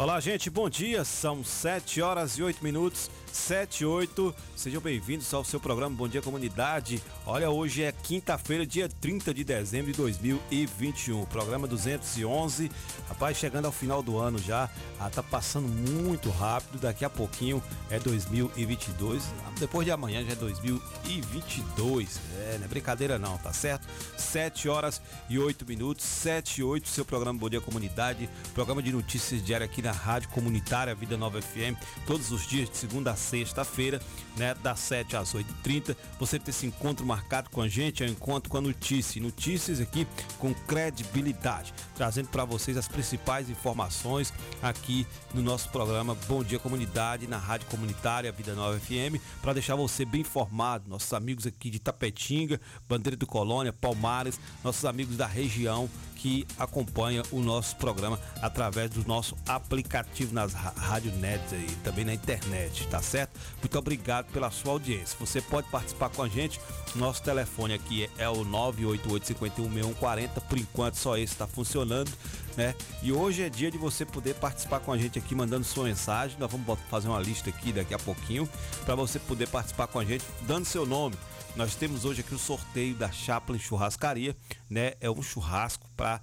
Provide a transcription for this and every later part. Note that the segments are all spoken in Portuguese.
Olá, gente, bom dia. São 7 horas e 8 minutos. 7 e 8. Sejam bem-vindos ao seu programa Bom Dia Comunidade. Olha, hoje é quinta-feira, dia 30 de dezembro de 2021. Programa 211. Rapaz, chegando ao final do ano já. Ah, tá passando muito rápido. Daqui a pouquinho é 2022. Depois de amanhã já é 2022. É, não é brincadeira não, tá certo? 7 horas e 8 minutos. 7 e 8, seu programa Bom Dia Comunidade. Programa de notícias diário aqui na Rádio Comunitária Vida Nova FM. Todos os dias de segunda a sexta-feira, né? Das 7 às 8h30. Você tem esse encontro marcado com a gente, é o encontro com a notícia. Notícias aqui com credibilidade. Trazendo para vocês as principais informações aqui no nosso programa Bom Dia Comunidade, na Rádio Comunitária Vida Nova FM, para deixar você bem informado. Nossos amigos aqui de Tapetinga, Bandeira do Colônia, Palmares, nossos amigos da região que acompanha o nosso programa através do nosso aplicativo nas rádio nets e também na internet, tá certo? Muito obrigado pela sua audiência. Você pode participar com a gente. Nosso telefone aqui é, é o 988-516140. Por enquanto só esse está funcionando, né? E hoje é dia de você poder participar com a gente aqui mandando sua mensagem. Nós vamos fazer uma lista aqui daqui a pouquinho para você poder participar com a gente dando seu nome. Nós temos hoje aqui o sorteio da Chaplin Churrascaria, né? É um churrasco para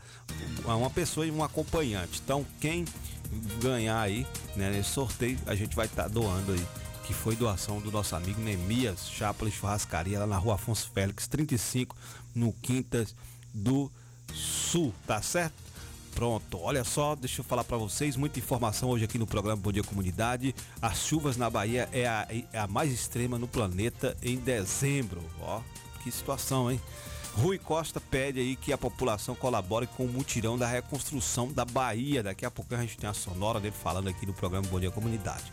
uma pessoa e um acompanhante. Então, quem ganhar aí, né, nesse sorteio, a gente vai estar doando aí, que foi doação do nosso amigo Nemias Chaplin Churrascaria, lá na rua Afonso Félix, 35, no Quintas do Sul, tá certo? Pronto, olha só, deixa eu falar para vocês, muita informação hoje aqui no programa Bom Dia Comunidade. As chuvas na Bahia é a, é a mais extrema no planeta em dezembro. Ó, que situação, hein? Rui Costa pede aí que a população colabore com o mutirão da reconstrução da Bahia. Daqui a pouco a gente tem a sonora dele falando aqui no programa Bom Dia Comunidade.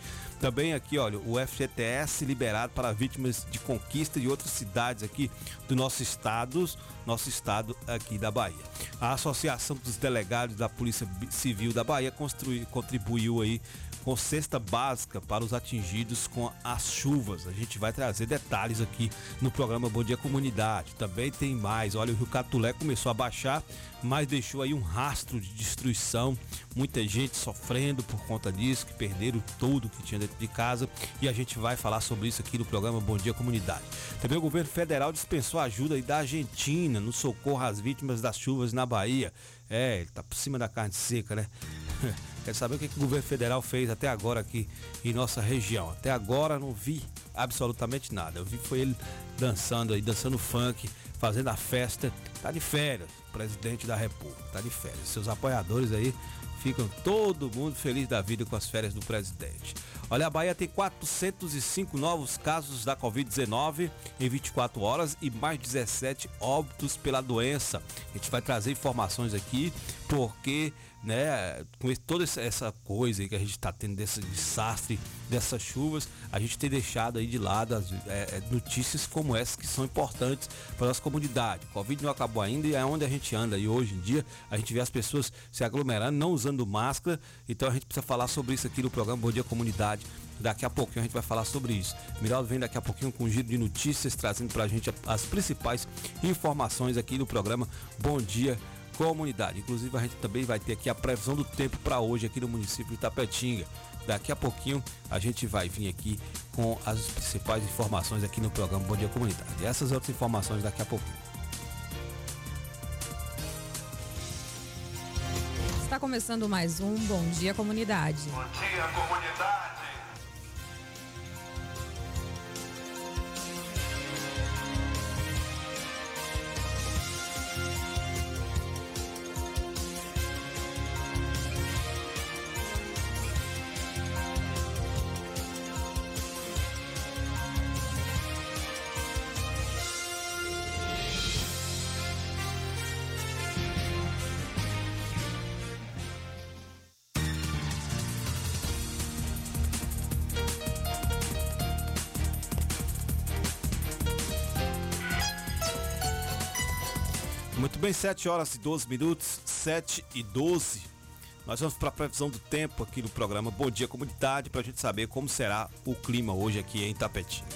Também aqui, olha, o FGTS liberado para vítimas de conquista de outras cidades aqui do nosso estado, nosso estado aqui da Bahia. A Associação dos Delegados da Polícia Civil da Bahia construi- contribuiu aí com cesta básica para os atingidos com as chuvas. A gente vai trazer detalhes aqui no programa Bom Dia Comunidade. Também tem mais. Olha, o Rio Catulé começou a baixar, mas deixou aí um rastro de destruição. Muita gente sofrendo por conta disso, que perderam tudo que tinha dentro de casa. E a gente vai falar sobre isso aqui no programa Bom Dia Comunidade. Também o governo federal dispensou ajuda da Argentina no socorro às vítimas das chuvas na Bahia. É, ele tá por cima da carne seca, né? Quero saber o que, que o governo federal fez até agora aqui em nossa região. Até agora não vi absolutamente nada. Eu vi foi ele dançando aí, dançando funk, fazendo a festa. Tá de férias, presidente da República, tá de férias. Seus apoiadores aí ficam todo mundo feliz da vida com as férias do presidente. Olha, a Bahia tem 405 novos casos da Covid-19 em 24 horas e mais 17 óbitos pela doença. A gente vai trazer informações aqui porque, né, com toda essa- coisa aí que a gente está tendo desse desastre, dessas chuvas, a gente tem deixado aí de lado as é, é, notícias como essas que são importantes para a nossa comunidade. Covid não acabou ainda e é onde a gente anda. E hoje em dia a gente vê as pessoas se aglomerando, não usando máscara. Então a gente precisa falar sobre isso aqui no programa Bom Dia Comunidade. Daqui a pouquinho a gente vai falar sobre isso. Miraldo vem daqui a pouquinho com um giro de notícias, trazendo pra gente as principais informações aqui no programa Bom Dia Comunidade. Inclusive a gente também vai ter aqui a previsão do tempo para hoje aqui no município de Tapetinga. Daqui a pouquinho a gente vai vir aqui com as principais informações aqui no programa Bom Dia Comunidade. E essas outras informações daqui a pouquinho. Está começando mais um Bom Dia Comunidade. Bom dia, comunidade. Muito bem, 7 horas e 12 minutos, 7 e 12. Nós vamos para a previsão do tempo aqui no programa Bom Dia Comunidade para a gente saber como será o clima hoje aqui em Tapetinho.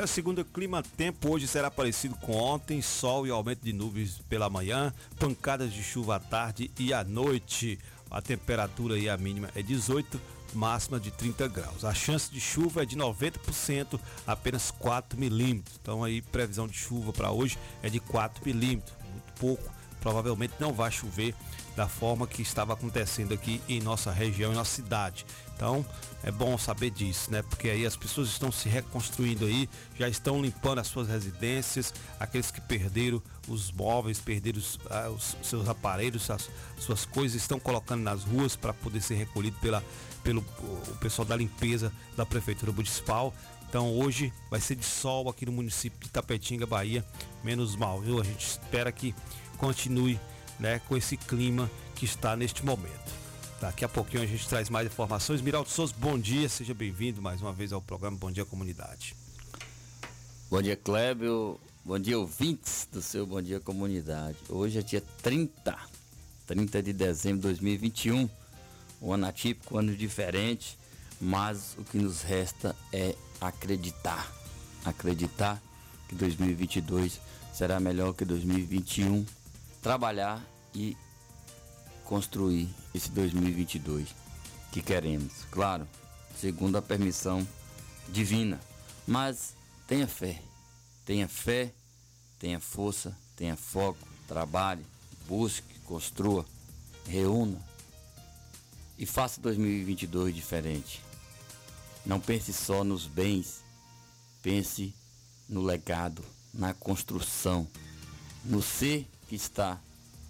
Olha, segundo o clima tempo, hoje será parecido com ontem, sol e aumento de nuvens pela manhã, pancadas de chuva à tarde e à noite. A temperatura e a mínima é 18, máxima de 30 graus. A chance de chuva é de 90%, apenas 4 milímetros. Então aí previsão de chuva para hoje é de 4 milímetros, muito pouco. Provavelmente não vai chover da forma que estava acontecendo aqui em nossa região, em nossa cidade. Então é bom saber disso, né? Porque aí as pessoas estão se reconstruindo aí, já estão limpando as suas residências, aqueles que perderam os móveis, perderam os, ah, os seus aparelhos, as suas coisas, estão colocando nas ruas para poder ser recolhido pela, pelo o pessoal da limpeza da Prefeitura Municipal. Então hoje vai ser de sol aqui no município de Tapetinga, Bahia, menos mal, viu? A gente espera que continue né, com esse clima que está neste momento. Daqui a pouquinho a gente traz mais informações. Miraldo Souza, bom dia, seja bem-vindo mais uma vez ao programa Bom Dia Comunidade. Bom dia, Clébio. Bom dia, ouvintes do seu Bom Dia Comunidade. Hoje é dia 30, 30 de dezembro de 2021. Um ano atípico, um ano diferente, mas o que nos resta é acreditar. Acreditar que 2022 será melhor que 2021. Trabalhar e construir esse 2022 que queremos. Claro, segundo a permissão divina. Mas tenha fé. Tenha fé, tenha força, tenha foco, trabalhe, busque, construa, reúna e faça 2022 diferente. Não pense só nos bens, pense no legado, na construção, no ser que está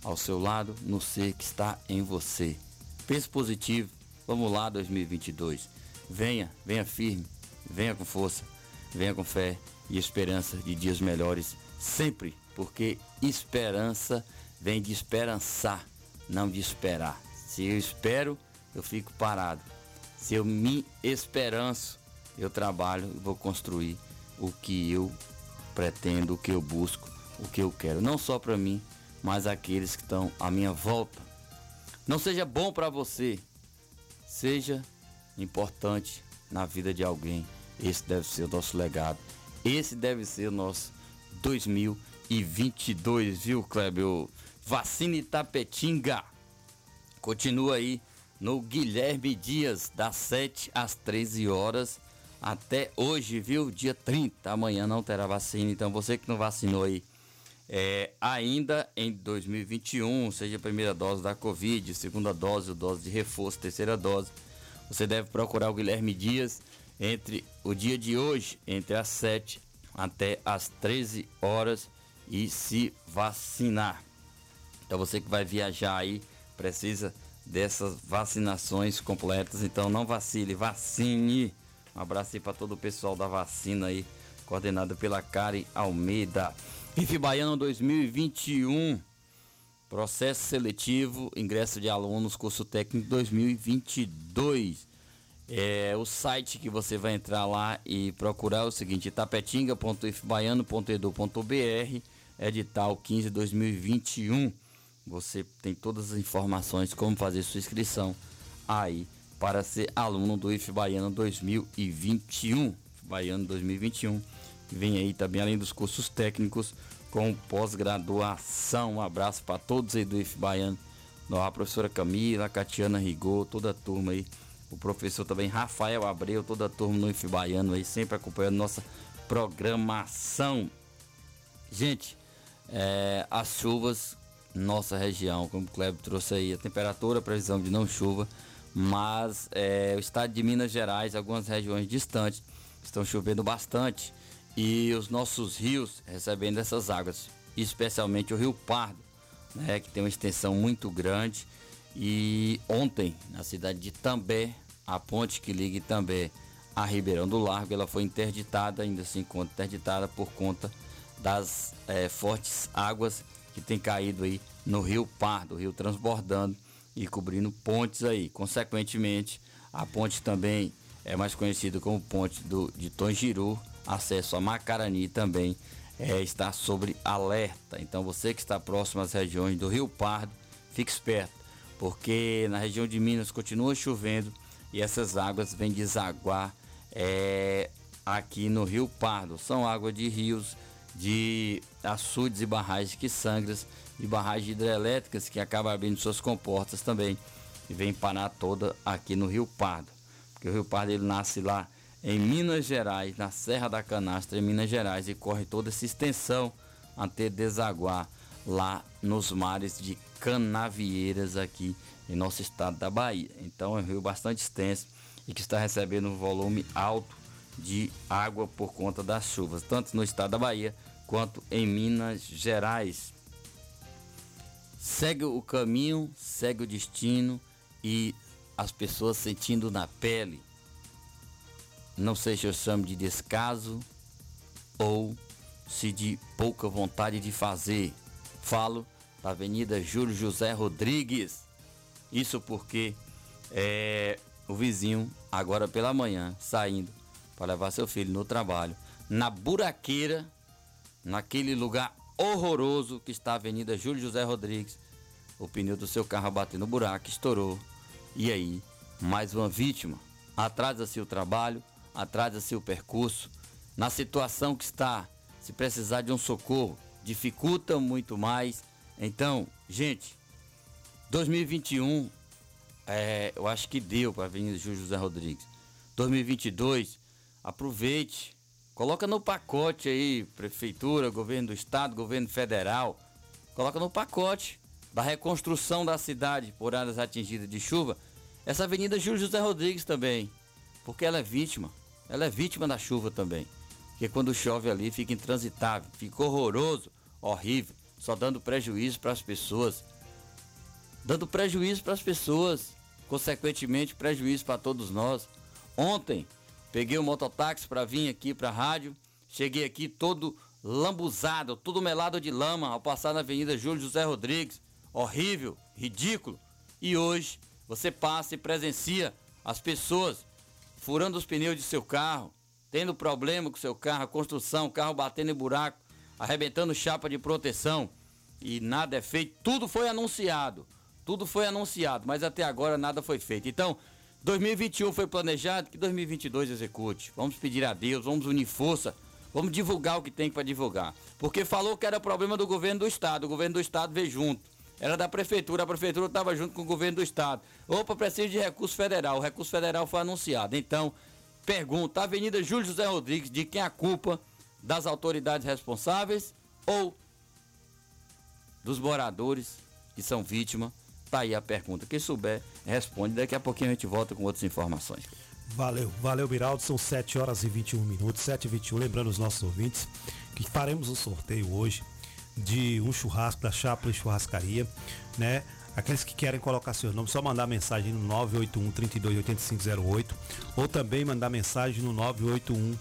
ao seu lado, no ser que está em você. Pense positivo. Vamos lá 2022. Venha, venha firme, venha com força, venha com fé e esperança de dias melhores sempre, porque esperança vem de esperançar, não de esperar. Se eu espero, eu fico parado. Se eu me esperanço, eu trabalho e vou construir o que eu pretendo, o que eu busco, o que eu quero, não só para mim, mas aqueles que estão à minha volta. Não seja bom para você, seja importante na vida de alguém. Esse deve ser o nosso legado. Esse deve ser o nosso 2022, viu, Kleber? Vacina Itapetinga. Continua aí no Guilherme Dias, das 7 às 13 horas. Até hoje, viu? Dia 30. Amanhã não terá vacina. Então você que não vacinou aí, é, ainda em 2021, seja a primeira dose da Covid, segunda dose, dose de reforço, terceira dose, você deve procurar o Guilherme Dias entre o dia de hoje, entre as 7 até as 13 horas e se vacinar. Então você que vai viajar aí precisa dessas vacinações completas, então não vacile, vacine. Um abraço aí para todo o pessoal da vacina aí, coordenado pela Kari Almeida. IF Baiano 2021, processo seletivo, ingresso de alunos, curso técnico 2022. É o site que você vai entrar lá e procurar é o seguinte: tapetinga.ifbaiano.edu.br, edital 15 2021. Você tem todas as informações como fazer sua inscrição aí para ser aluno do IF Baiano 2021. IF Baiano 2021 Vem aí também, além dos cursos técnicos, com pós-graduação. Um abraço para todos aí do IF Baiano. A professora Camila, a Catiana Rigor, toda a turma aí. O professor também Rafael Abreu, toda a turma no IF Baiano aí, sempre acompanhando nossa programação. Gente, é, as chuvas, nossa região, como o Kleber trouxe aí, a temperatura, a previsão de não chuva, mas é, o estado de Minas Gerais, algumas regiões distantes, estão chovendo bastante e os nossos rios recebendo essas águas, especialmente o Rio Pardo, né, que tem uma extensão muito grande. E ontem, na cidade de També, a ponte que liga També a Ribeirão do Largo, ela foi interditada, ainda se encontra interditada por conta das eh, fortes águas que tem caído aí no Rio Pardo, o rio transbordando e cobrindo pontes aí. Consequentemente, a ponte também é mais conhecida como ponte do, de Tongiru, acesso a Macarani também é, está sobre alerta. Então você que está próximo às regiões do Rio Pardo, fique esperto, porque na região de Minas continua chovendo e essas águas vêm desaguar é, aqui no Rio Pardo. São águas de rios, de açudes e barragens que sangram e barragens hidrelétricas que acabam abrindo suas comportas também e vem parar toda aqui no Rio Pardo. Porque o Rio Pardo ele nasce lá em Minas Gerais, na Serra da Canastra, em Minas Gerais, e corre toda essa extensão até desaguar lá nos mares de Canavieiras aqui em nosso estado da Bahia. Então é um rio bastante extenso e que está recebendo um volume alto de água por conta das chuvas, tanto no estado da Bahia quanto em Minas Gerais. Segue o caminho, segue o destino e as pessoas sentindo na pele. Não sei se eu chamo de descaso ou se de pouca vontade de fazer. Falo da Avenida Júlio José Rodrigues. Isso porque é, o vizinho, agora pela manhã, saindo para levar seu filho no trabalho, na buraqueira, naquele lugar horroroso que está a Avenida Júlio José Rodrigues, o pneu do seu carro bateu no buraco, estourou. E aí, mais uma vítima. Atrasa-se o trabalho, atrasa-se o percurso. Na situação que está, se precisar de um socorro, dificulta muito mais. Então, gente, 2021, é, eu acho que deu para a Avenida José Rodrigues. 2022, aproveite, coloca no pacote aí, prefeitura, governo do estado, governo federal, coloca no pacote da reconstrução da cidade por áreas atingidas de chuva, essa Avenida Júlio José Rodrigues também, porque ela é vítima, ela é vítima da chuva também. Porque quando chove ali fica intransitável, fica horroroso, horrível, só dando prejuízo para as pessoas. Dando prejuízo para as pessoas, consequentemente prejuízo para todos nós. Ontem peguei o mototáxi para vir aqui para a rádio, cheguei aqui todo lambuzado, todo melado de lama ao passar na Avenida Júlio José Rodrigues horrível, ridículo. E hoje você passa e presencia as pessoas furando os pneus de seu carro, tendo problema com seu carro, construção, carro batendo em buraco, arrebentando chapa de proteção e nada é feito. Tudo foi anunciado, tudo foi anunciado, mas até agora nada foi feito. Então, 2021 foi planejado, que 2022 execute. Vamos pedir a Deus, vamos unir força, vamos divulgar o que tem para divulgar. Porque falou que era problema do governo do estado, o governo do estado veio junto era da prefeitura, a prefeitura estava junto com o governo do estado. Opa, precisa de recurso federal. O recurso federal foi anunciado. Então, pergunta: Avenida Júlio José Rodrigues, de quem é a culpa? Das autoridades responsáveis ou dos moradores que são vítimas? Tá aí a pergunta. Quem souber, responde. Daqui a pouquinho a gente volta com outras informações. Valeu, valeu, Biraldo. São 7 horas e 21 minutos, 7 e 21. Lembrando os nossos ouvintes que faremos um sorteio hoje de um churrasco da Chapla Churrascaria, né? Aqueles que querem colocar seu nome, só mandar mensagem no 981 328508 ou também mandar mensagem no 981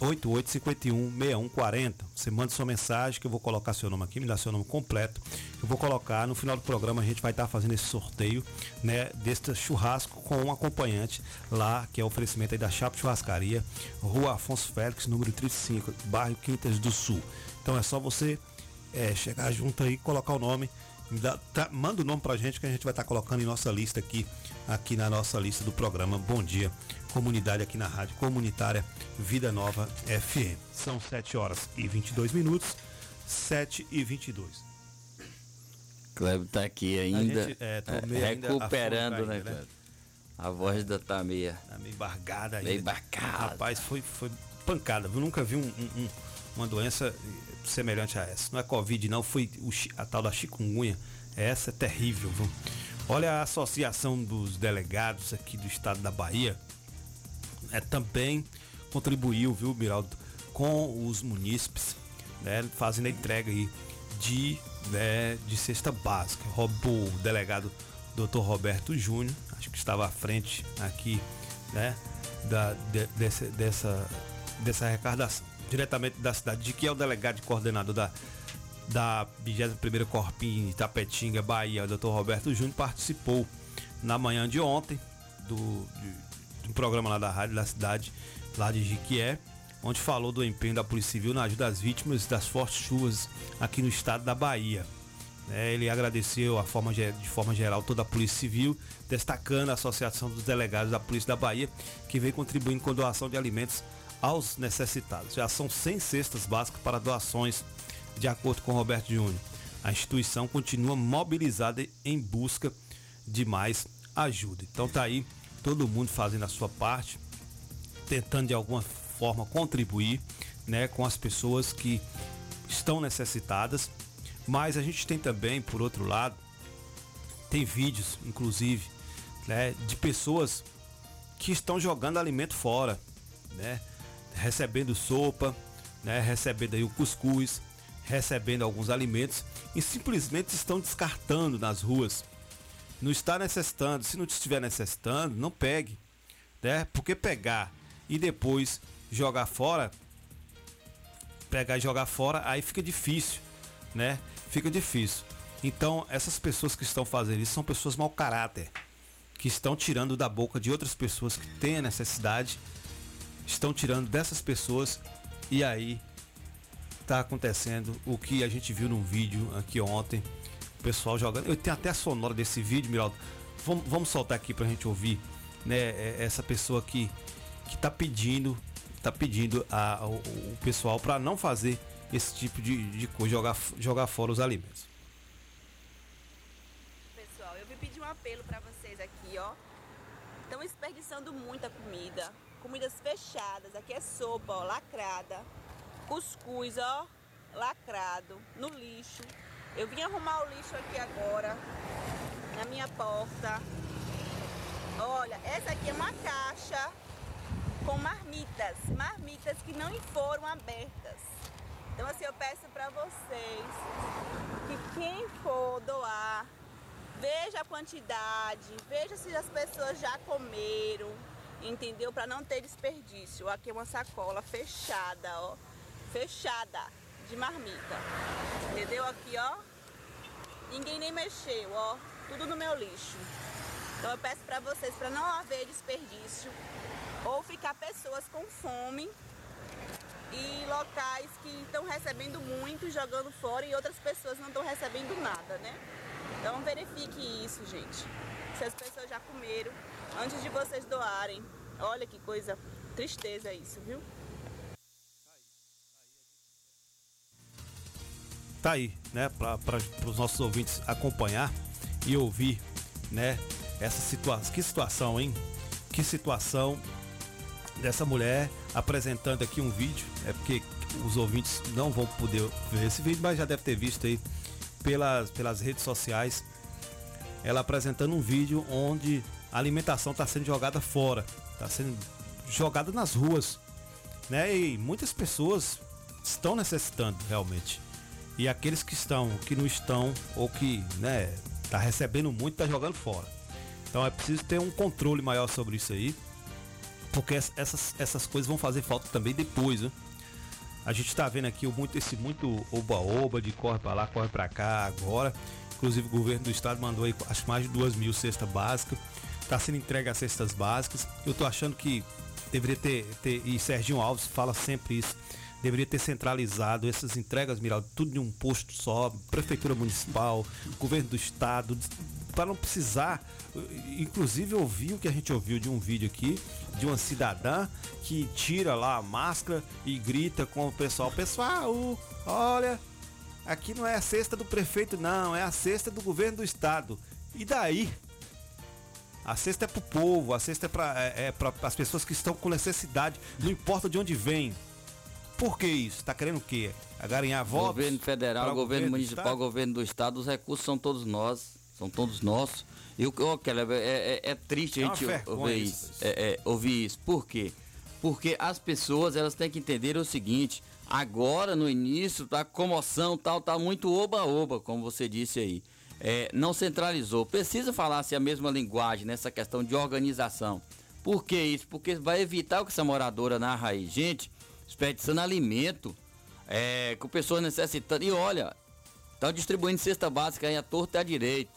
8851 6140. Você manda sua mensagem que eu vou colocar seu nome aqui, me dá seu nome completo. Eu vou colocar no final do programa a gente vai estar fazendo esse sorteio, né, deste churrasco com um acompanhante lá, que é o oferecimento aí da Chapa Churrascaria, Rua Afonso Félix, número 35, bairro Quintas do Sul. Então é só você é, chegar junto aí, colocar o nome, dá, tá, manda o nome pra gente que a gente vai estar tá colocando em nossa lista aqui, aqui na nossa lista do programa Bom Dia Comunidade aqui na Rádio Comunitária Vida Nova FM. São 7 horas e 22 minutos, 7 e 22. Cleber tá aqui ainda, gente, é, é, recuperando, né, né? A voz da tá meia, tá meio bargada ainda. Meio. Rapaz, foi, foi pancada. Eu nunca vi um, um, um, uma doença semelhante a essa. Não é Covid, não, foi a tal da chikungunya. Essa é terrível, viu? Olha a associação dos delegados aqui do estado da Bahia. É, também contribuiu, viu, Miraldo, com os munícipes, né, fazendo a entrega aí de, né, de cesta básica. O delegado Dr. Roberto Júnior, acho que estava à frente aqui, né, da, de, dessa, dessa, dessa arrecadação. Diretamente da cidade de que é o delegado e coordenador da, da 21ª Corpim Tapetinga, Bahia, o Dr. Roberto Júnior, participou na manhã de ontem do, de um programa lá da rádio da cidade, lá de Jiquié, onde falou do empenho da Polícia Civil na ajuda às vítimas das fortes chuvas aqui no estado da Bahia. É, ele agradeceu a forma, de forma geral toda a Polícia Civil, destacando a Associação dos Delegados da Polícia da Bahia, que vem contribuindo com doação de alimentos aos necessitados. Já são 100 cestas básicas para doações, de acordo com Roberto Júnior. A instituição continua mobilizada em busca de mais ajuda. Então tá aí todo mundo fazendo a sua parte, tentando de alguma forma contribuir, né, com as pessoas que estão necessitadas. Mas a gente tem também, por outro lado, tem vídeos, inclusive, né, de pessoas que estão jogando alimento fora, né, recebendo sopa, né, recebendo aí o cuscuz, recebendo alguns alimentos e simplesmente estão descartando nas ruas não está necessitando, se não estiver necessitando, não pegue, né? Porque pegar e depois jogar fora, pegar e jogar fora, aí fica difícil, né? Fica difícil. Então, essas pessoas que estão fazendo isso são pessoas mau caráter, que estão tirando da boca de outras pessoas que têm a necessidade, estão tirando dessas pessoas e aí está acontecendo o que a gente viu num vídeo aqui ontem o pessoal jogando. Eu tenho até a sonora desse vídeo, Miraldo. Vamos, vamos soltar aqui pra gente ouvir, né? É, essa pessoa que, que tá pedindo, tá pedindo a, o, o pessoal para não fazer esse tipo de, de coisa, jogar, jogar fora os alimentos. Pessoal, eu vim pedir um apelo para vocês aqui, ó. Estão desperdiçando muita comida. Comidas fechadas. Aqui é sopa, ó, lacrada. Cuscuz, ó, lacrado, no lixo. Eu vim arrumar o lixo aqui agora, na minha porta. Olha, essa aqui é uma caixa com marmitas, marmitas que não foram abertas. Então assim, eu peço para vocês que quem for doar, veja a quantidade, veja se as pessoas já comeram, entendeu? Para não ter desperdício. Aqui é uma sacola fechada, ó, fechada de marmita. Entendeu? Aqui, ó. Ninguém nem mexeu, ó. Tudo no meu lixo. Então eu peço para vocês para não haver desperdício ou ficar pessoas com fome e locais que estão recebendo muito jogando fora e outras pessoas não estão recebendo nada, né? Então verifique isso, gente. Se as pessoas já comeram antes de vocês doarem. Olha que coisa, tristeza isso, viu? tá aí, né, para os nossos ouvintes acompanhar e ouvir, né, essa situação. Que situação, hein? Que situação dessa mulher apresentando aqui um vídeo. É porque os ouvintes não vão poder ver esse vídeo, mas já deve ter visto aí pelas, pelas redes sociais. Ela apresentando um vídeo onde a alimentação está sendo jogada fora, está sendo jogada nas ruas, né? E muitas pessoas estão necessitando realmente. E aqueles que estão, que não estão, ou que, né, tá recebendo muito, tá jogando fora. Então é preciso ter um controle maior sobre isso aí. Porque essas, essas coisas vão fazer falta também depois, né? A gente está vendo aqui muito, esse muito oba-oba de corre para lá, corre para cá agora. Inclusive o governo do estado mandou aí acho mais de duas mil cestas básicas. Está sendo entregue as cestas básicas. Eu tô achando que deveria ter, ter, e Serginho Alves fala sempre isso deveria ter centralizado essas entregas, Miraldo, tudo em um posto só, prefeitura municipal, governo do estado, para não precisar, inclusive ouvir o que a gente ouviu de um vídeo aqui de uma cidadã que tira lá a máscara e grita com o pessoal, pessoal, olha, aqui não é a cesta do prefeito não, é a cesta do governo do estado. E daí? A cesta é pro povo, a cesta é para é, é as pessoas que estão com necessidade, não importa de onde vem. Por que isso? Está querendo o quê? Agarinhar votos? Governo federal, governo, governo municipal, governo do estado, os recursos são todos nós, são todos nossos. E o que é, é, é, triste é a gente ouvir isso, é, é, ouvir isso. Por quê? Porque as pessoas elas têm que entender o seguinte: agora no início da comoção tal, tá muito oba-oba, como você disse aí. É, não centralizou. Precisa falar-se a mesma linguagem nessa questão de organização. Por que isso? Porque vai evitar o que essa moradora narra aí. Gente, desperdiçando alimento, é, com pessoas necessitando. E olha, estão distribuindo cesta básica aí à torta e à direita.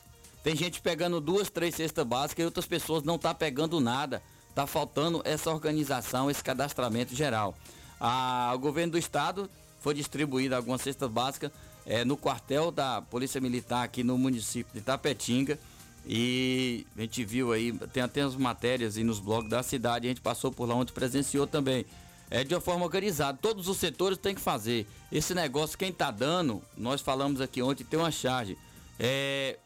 Tem gente pegando duas, três cestas básicas e outras pessoas não tá pegando nada. Tá faltando essa organização, esse cadastramento geral. Ah, o governo do estado foi distribuído algumas cestas básicas é, no quartel da Polícia Militar aqui no município de Tapetinga. E a gente viu aí, tem até as matérias aí nos blogs da cidade, a gente passou por lá onde presenciou também. É de uma forma organizada, todos os setores têm que fazer. Esse negócio, quem tá dando, nós falamos aqui ontem, tem uma charge. É,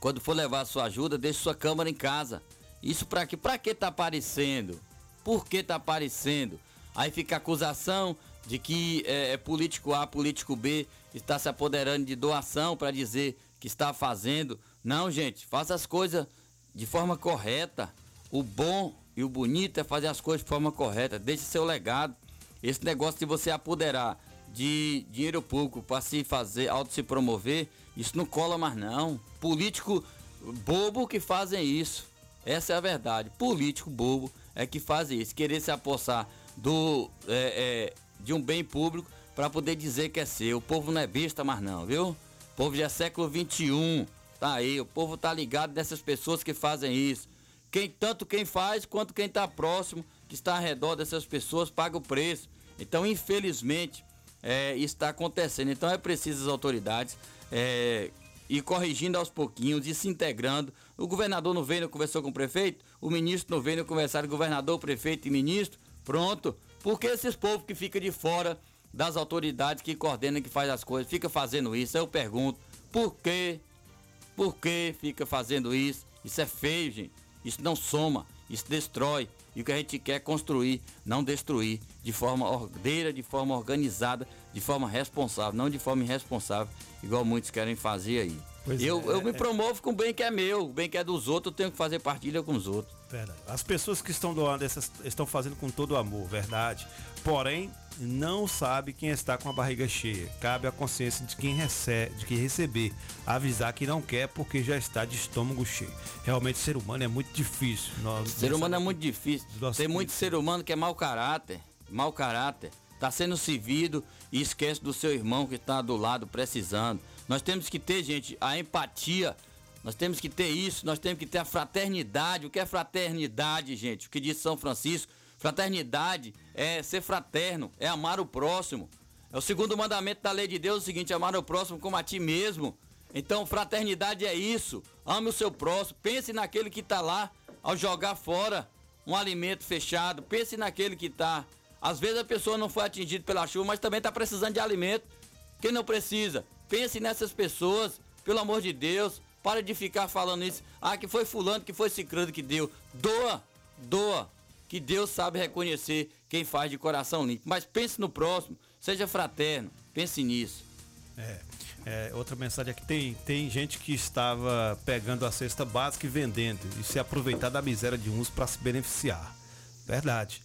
quando for levar sua ajuda, deixe sua câmera em casa. Isso para quê? Para que tá aparecendo? Por que tá aparecendo? Aí fica acusação de que é, é político A, político B está se apoderando de doação para dizer que está fazendo. Não, gente, faça as coisas de forma correta. O bom e o bonito é fazer as coisas de forma correta. Deixe seu legado. Esse negócio de você apoderar de dinheiro público para se fazer, auto se promover, isso não cola mais não. Político bobo que fazem isso. Essa é a verdade. Político bobo é que faz isso. Querer se apossar do, é, é, de um bem público para poder dizer que é seu. O povo não é besta mais não, viu? O povo já é século 21. Tá aí, o povo tá ligado nessas pessoas que fazem isso. Quem tanto quem faz quanto quem tá próximo, que está ao redor dessas pessoas, paga o preço. Então, infelizmente, é, isso está acontecendo. Então é preciso as autoridades é, ir corrigindo aos pouquinhos e se integrando. O governador não veio, não conversou com o prefeito, o ministro não veio, não conversar com o governador, prefeito e ministro. Pronto. Porque esses povos que ficam de fora das autoridades que coordenam, que faz as coisas, fica fazendo isso? Eu pergunto, por quê? Por que fica fazendo isso? Isso é feio, gente. Isso não soma, isso destrói. E o que a gente quer é construir, não destruir, de forma ordeira, de forma organizada, de forma responsável, não de forma irresponsável, igual muitos querem fazer aí. Pois eu, é, eu me é. promovo com o bem que é meu, o bem que é dos outros, eu tenho que fazer partilha com os outros. Verdade. As pessoas que estão doando essas estão fazendo com todo amor, verdade. Porém, não sabe quem está com a barriga cheia. Cabe a consciência de quem recebe, de quem receber, avisar que não quer porque já está de estômago cheio. Realmente ser humano é muito difícil. Nós, Ser humano é muito difícil. Tem muito ser humano que é mau caráter, mau caráter. Tá sendo servido e esquece do seu irmão que está do lado precisando. Nós temos que ter, gente, a empatia. Nós temos que ter isso, nós temos que ter a fraternidade. O que é fraternidade, gente? O que diz São Francisco? Fraternidade é ser fraterno, é amar o próximo. É o segundo mandamento da lei de Deus, é o seguinte, amar o próximo como a ti mesmo. Então, fraternidade é isso. Ame o seu próximo, pense naquele que está lá ao jogar fora um alimento fechado, pense naquele que está. Às vezes a pessoa não foi atingida pela chuva, mas também está precisando de alimento. Quem não precisa? Pense nessas pessoas, pelo amor de Deus. Para de ficar falando isso. Ah, que foi fulano, que foi ciclano que deu. Doa, doa. Que Deus sabe reconhecer quem faz de coração limpo. Mas pense no próximo, seja fraterno, pense nisso. É, é, outra mensagem aqui tem tem gente que estava pegando a cesta básica e vendendo e se aproveitar da miséria de uns para se beneficiar. Verdade.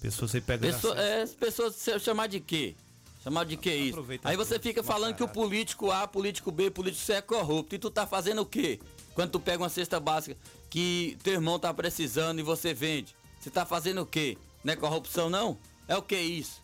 Pessoas aí pegando a Pessoa, cesta. é, as pessoas se- chamar de quê? Chamar de quê isso? Aí você fica falando que o político A, político B, político C é corrupto. E tu tá fazendo o quê? Quando tu pega uma cesta básica que teu irmão tá precisando e você vende. Você tá fazendo o quê? Não é corrupção, não? É o que isso?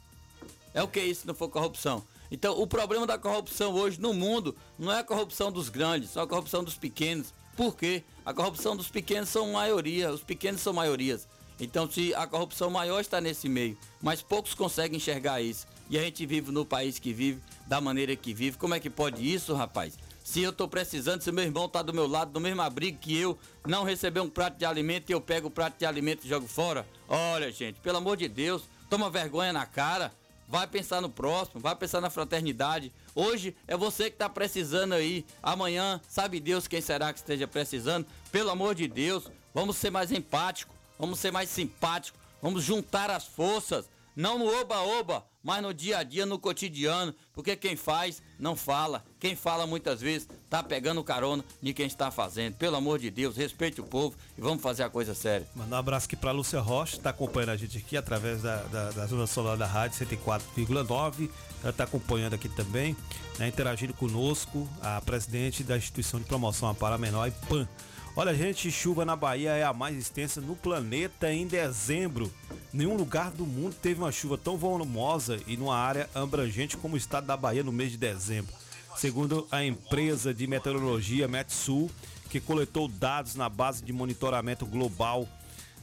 É o que isso se não for corrupção? Então, o problema da corrupção hoje no mundo não é a corrupção dos grandes, só a corrupção dos pequenos. Por quê? A corrupção dos pequenos são maioria, os pequenos são maiorias. Então, se a corrupção maior está nesse meio, mas poucos conseguem enxergar isso. E a gente vive no país que vive, da maneira que vive. Como é que pode isso, rapaz? Se eu tô precisando, se meu irmão tá do meu lado, no mesmo abrigo que eu, não receber um prato de alimento e eu pego o prato de alimento e jogo fora? Olha, gente, pelo amor de Deus, toma vergonha na cara. Vai pensar no próximo, vai pensar na fraternidade. Hoje é você que está precisando aí. Amanhã, sabe Deus quem será que esteja precisando. Pelo amor de Deus, vamos ser mais empáticos, vamos ser mais simpáticos, vamos juntar as forças. Não no oba-oba, mas no dia a dia, no cotidiano. Porque quem faz, não fala. Quem fala muitas vezes, tá pegando carona de quem está fazendo. Pelo amor de Deus, respeite o povo e vamos fazer a coisa séria. Mandar um abraço aqui para Lúcia Rocha, está acompanhando a gente aqui através da, da, da Zona Solar da Rádio 104,9. Ela está acompanhando aqui também, né, interagindo conosco, a presidente da Instituição de Promoção Amparo a Menor, IPAM. Olha, gente, chuva na Bahia é a mais extensa no planeta em dezembro. Nenhum lugar do mundo teve uma chuva tão volumosa e numa área abrangente como o estado da Bahia no mês de dezembro. Segundo a empresa de meteorologia Metsul, que coletou dados na base de monitoramento global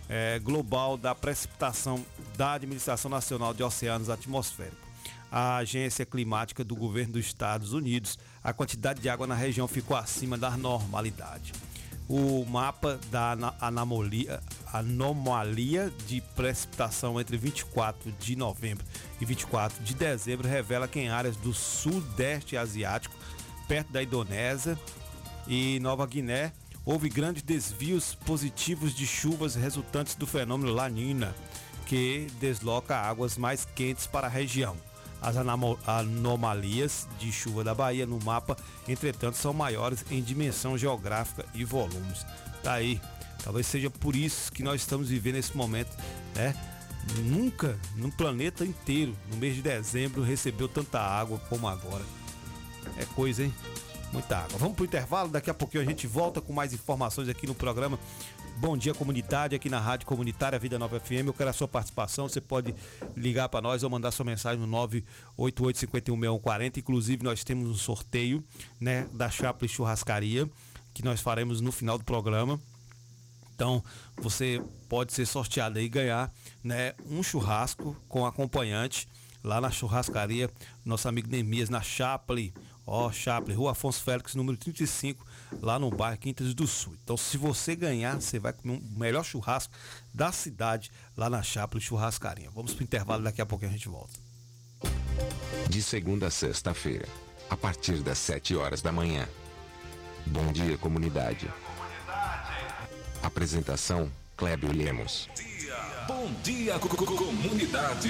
é, global da precipitação da Administração Nacional de Oceanos Atmosféricos. A Agência Climática do Governo dos Estados Unidos, a quantidade de água na região ficou acima da normalidade. O mapa da anomalia, anomalia de precipitação entre 24 de novembro e 24 de dezembro revela que em áreas do sudeste asiático, perto da Indonésia e Nova Guiné, houve grandes desvios positivos de chuvas resultantes do fenômeno Lanina, que desloca águas mais quentes para a região. As anomalias de chuva da Bahia no mapa, entretanto, são maiores em dimensão geográfica e volumes. Tá aí. Talvez seja por isso que nós estamos vivendo esse momento, né? Nunca no planeta inteiro, no mês de dezembro, recebeu tanta água como agora. É coisa, hein? Muita água. Vamos pro intervalo, daqui a pouquinho a gente volta com mais informações aqui no programa Bom Dia Comunidade, aqui na Rádio Comunitária Vida Nova FM. Eu quero a sua participação. Você pode ligar para nós ou mandar sua mensagem no 988-516140. Inclusive, nós temos um sorteio né, da Chaplin Churrascaria, que nós faremos no final do programa. Então, você pode ser sorteado e ganhar né, um churrasco com acompanhante lá na churrascaria, nosso amigo Nemias, na Chaplin Ó, oh, Chaplin, Rua Afonso Félix, número 35, lá no bairro Quintas do Sul. Então, se você ganhar, você vai comer o melhor churrasco da cidade lá na Chaplin Churrascarinha. Vamos pro intervalo, daqui a pouco a gente volta. De segunda a sexta-feira, a partir das 7 horas da manhã. Bom dia, comunidade. Apresentação: Clébio Lemos. Bom dia, comunidade.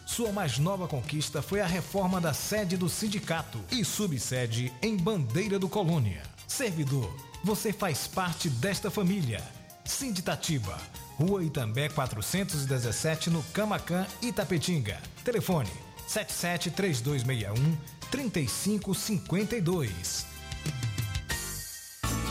sua mais nova conquista foi a reforma da sede do sindicato e subsede em Bandeira do Colônia. Servidor, você faz parte desta família. Sinditatiba, Rua Itambé 417 no Camacan, Itapetinga. Telefone 77 3261 3552.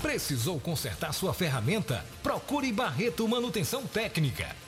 Precisou consertar sua ferramenta? Procure Barreto Manutenção Técnica.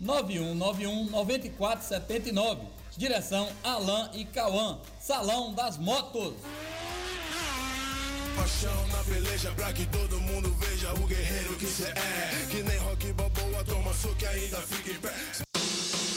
9191 9479. Direção Alain e Cauã. Salão das Motos. Paixão na peleja pra que todo mundo veja o guerreiro que cê é. Que nem rock toma soco e ainda fica em pé.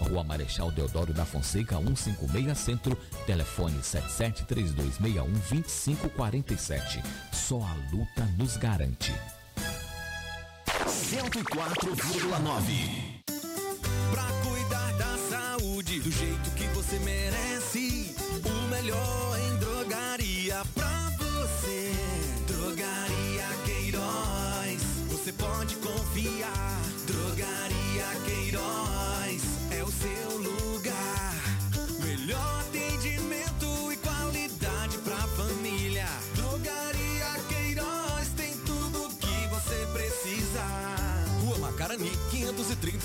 Rua Marechal Deodoro da Fonseca, 156 Centro, telefone 7732612547. Só a luta nos garante. 104,9. Pra cuidar da saúde do jeito que você merece. O melhor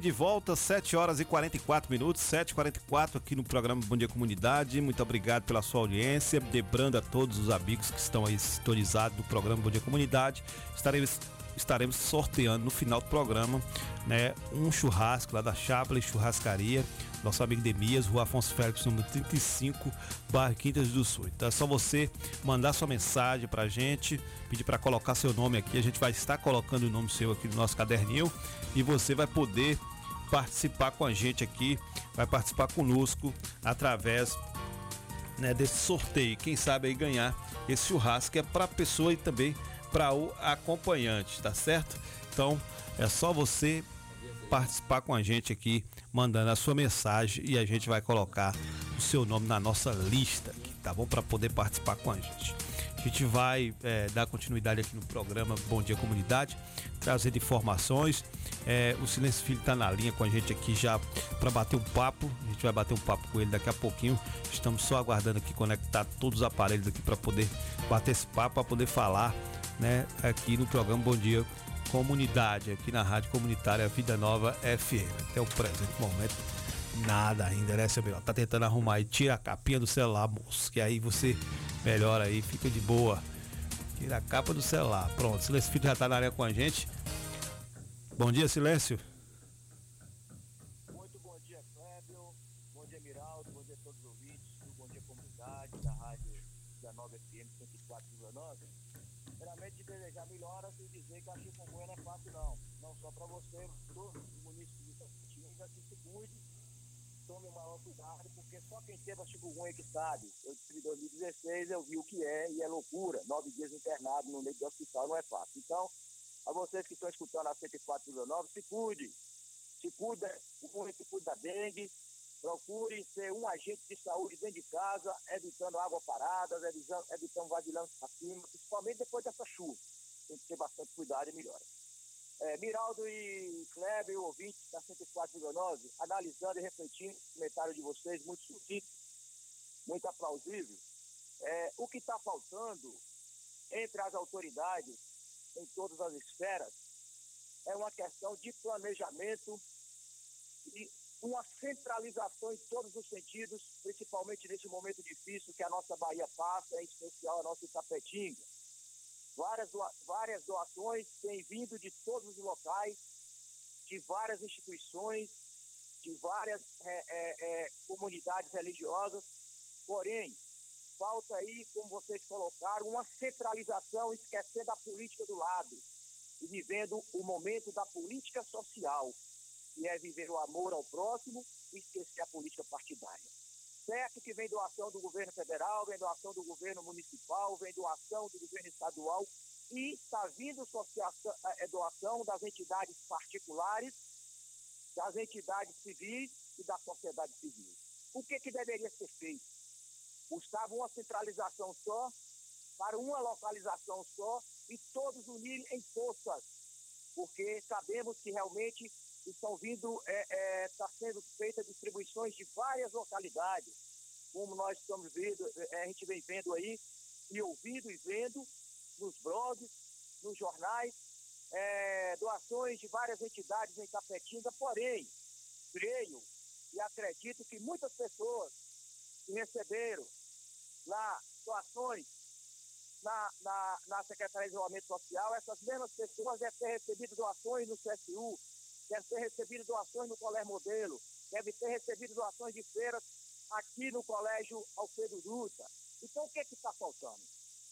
De volta, 7 horas e 44 minutos, 7h44 aqui no programa Bom Dia Comunidade. Muito obrigado pela sua audiência. Lembrando a todos os amigos que estão aí sintonizados do programa Bom Dia Comunidade. Estaremos, estaremos sorteando no final do programa né, um churrasco lá da Chaplin Churrascaria. Nosso amigo Demias, Rua Afonso Félix, número 35, bairro Quintas do Sul. Então é só você mandar sua mensagem pra gente, pedir para colocar seu nome aqui. A gente vai estar colocando o nome seu aqui no nosso caderninho e você vai poder participar com a gente aqui, vai participar conosco através né, desse sorteio. Quem sabe aí ganhar esse churrasco é para pessoa e também para o acompanhante, tá certo? Então é só você participar com a gente aqui, mandando a sua mensagem e a gente vai colocar o seu nome na nossa lista aqui, tá bom? Para poder participar com a gente. A gente vai é, dar continuidade aqui no programa Bom Dia Comunidade, trazendo informações. É, o Silêncio Filho está na linha com a gente aqui já para bater um papo. A gente vai bater um papo com ele daqui a pouquinho. Estamos só aguardando aqui conectar todos os aparelhos aqui para poder bater esse papo, para poder falar, né, aqui no programa Bom Dia Comunidade, aqui na Rádio Comunitária Vida Nova FM. Até o presente momento, nada ainda, né, seu melhor? Tá tentando arrumar aí, tira a capinha do celular, moço, que aí você melhora aí, fica de boa. Tira a capa do celular. Pronto, Silêncio Filho já tá na área com a gente. Bom dia, Silêncio. Muito bom dia, Clébio. Bom dia, Miraldo. Bom dia a todos os ouvintes Bom Dia Comunidade, da Rádio da Nova FM 104,9. Primeiramente, desejar melhoras e dizer que a chikungunya não é fácil, não. Não só para você, todo o município de que se cuide, tome o maior cuidado, porque só quem teve a chikungunya que sabe. Eu em 2016, eu vi o que é e é loucura. Nove dias internado no meio do hospital não é fácil. Então, a vocês que estão escutando a 104,9, se cuide. Se cuida, se cuida da dengue. Procure ser um agente de saúde dentro de casa, evitando água parada, evitando, evitando vasilhando para cima, principalmente depois dessa chuva. Tem que ter bastante cuidado e melhora. É, Miraldo e Kleber, o ouvinte da 104,9, analisando e refletindo o comentário de vocês, muito sucinto, muito aplausível. É, o que está faltando entre as autoridades, em todas as esferas, é uma questão de planejamento e uma centralização em todos os sentidos, principalmente nesse momento difícil que a nossa Bahia passa, em especial a nossa Itapetinga. Várias, várias doações têm vindo de todos os locais, de várias instituições, de várias é, é, é, comunidades religiosas, porém, falta aí, como vocês colocaram, uma centralização, esquecendo a política do lado e vivendo o momento da política social, que é viver o amor ao próximo e esquecer a política partidária. Certo que vem doação do governo federal, vem doação do governo municipal, vem doação do governo estadual e está vindo associação, eh, doação das entidades particulares, das entidades civis e da sociedade civil. O que, que deveria ser feito? Buscava uma centralização só, para uma localização só, e todos unirem em forças, porque sabemos que realmente estão vindo, está é, é, tá sendo feita distribuições de várias localidades, como nós estamos vendo, é, a gente vem vendo aí, e ouvindo e vendo nos blogs, nos jornais, é, doações de várias entidades em Tapetinga, porém, creio e acredito que muitas pessoas que receberam lá doações na, na, na Secretaria de Desenvolvimento Social, essas mesmas pessoas devem ter recebido doações no CSU, devem ter recebido doações no Colégio Modelo, devem ter recebido doações de feiras aqui no Colégio Alfredo Dutra. Então, o que é está faltando?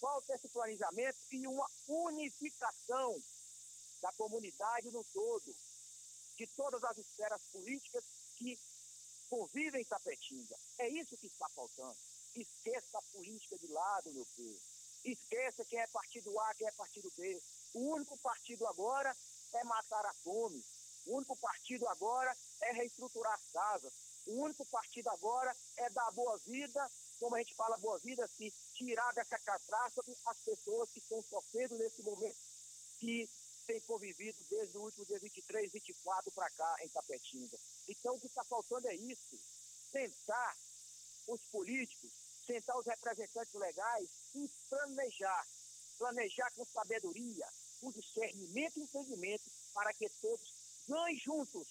Falta esse planejamento e uma unificação da comunidade no todo, de todas as esferas políticas que convivem em Tapetinga. É isso que está faltando. Esqueça a política de lado, meu povo. Esqueça quem é partido A, quem é partido B. O único partido agora é matar a fome. O único partido agora é reestruturar as casas. O único partido agora é dar boa vida, como a gente fala boa vida, se tirar dessa catástrofe as pessoas que estão sofrendo nesse momento que tem convivido desde o último dia 23, 24 para cá em Tapetinga. Então o que está faltando é isso, sentar os políticos, sentar os representantes legais e planejar, planejar com sabedoria, com discernimento e entendimento para que todos ganhem juntos,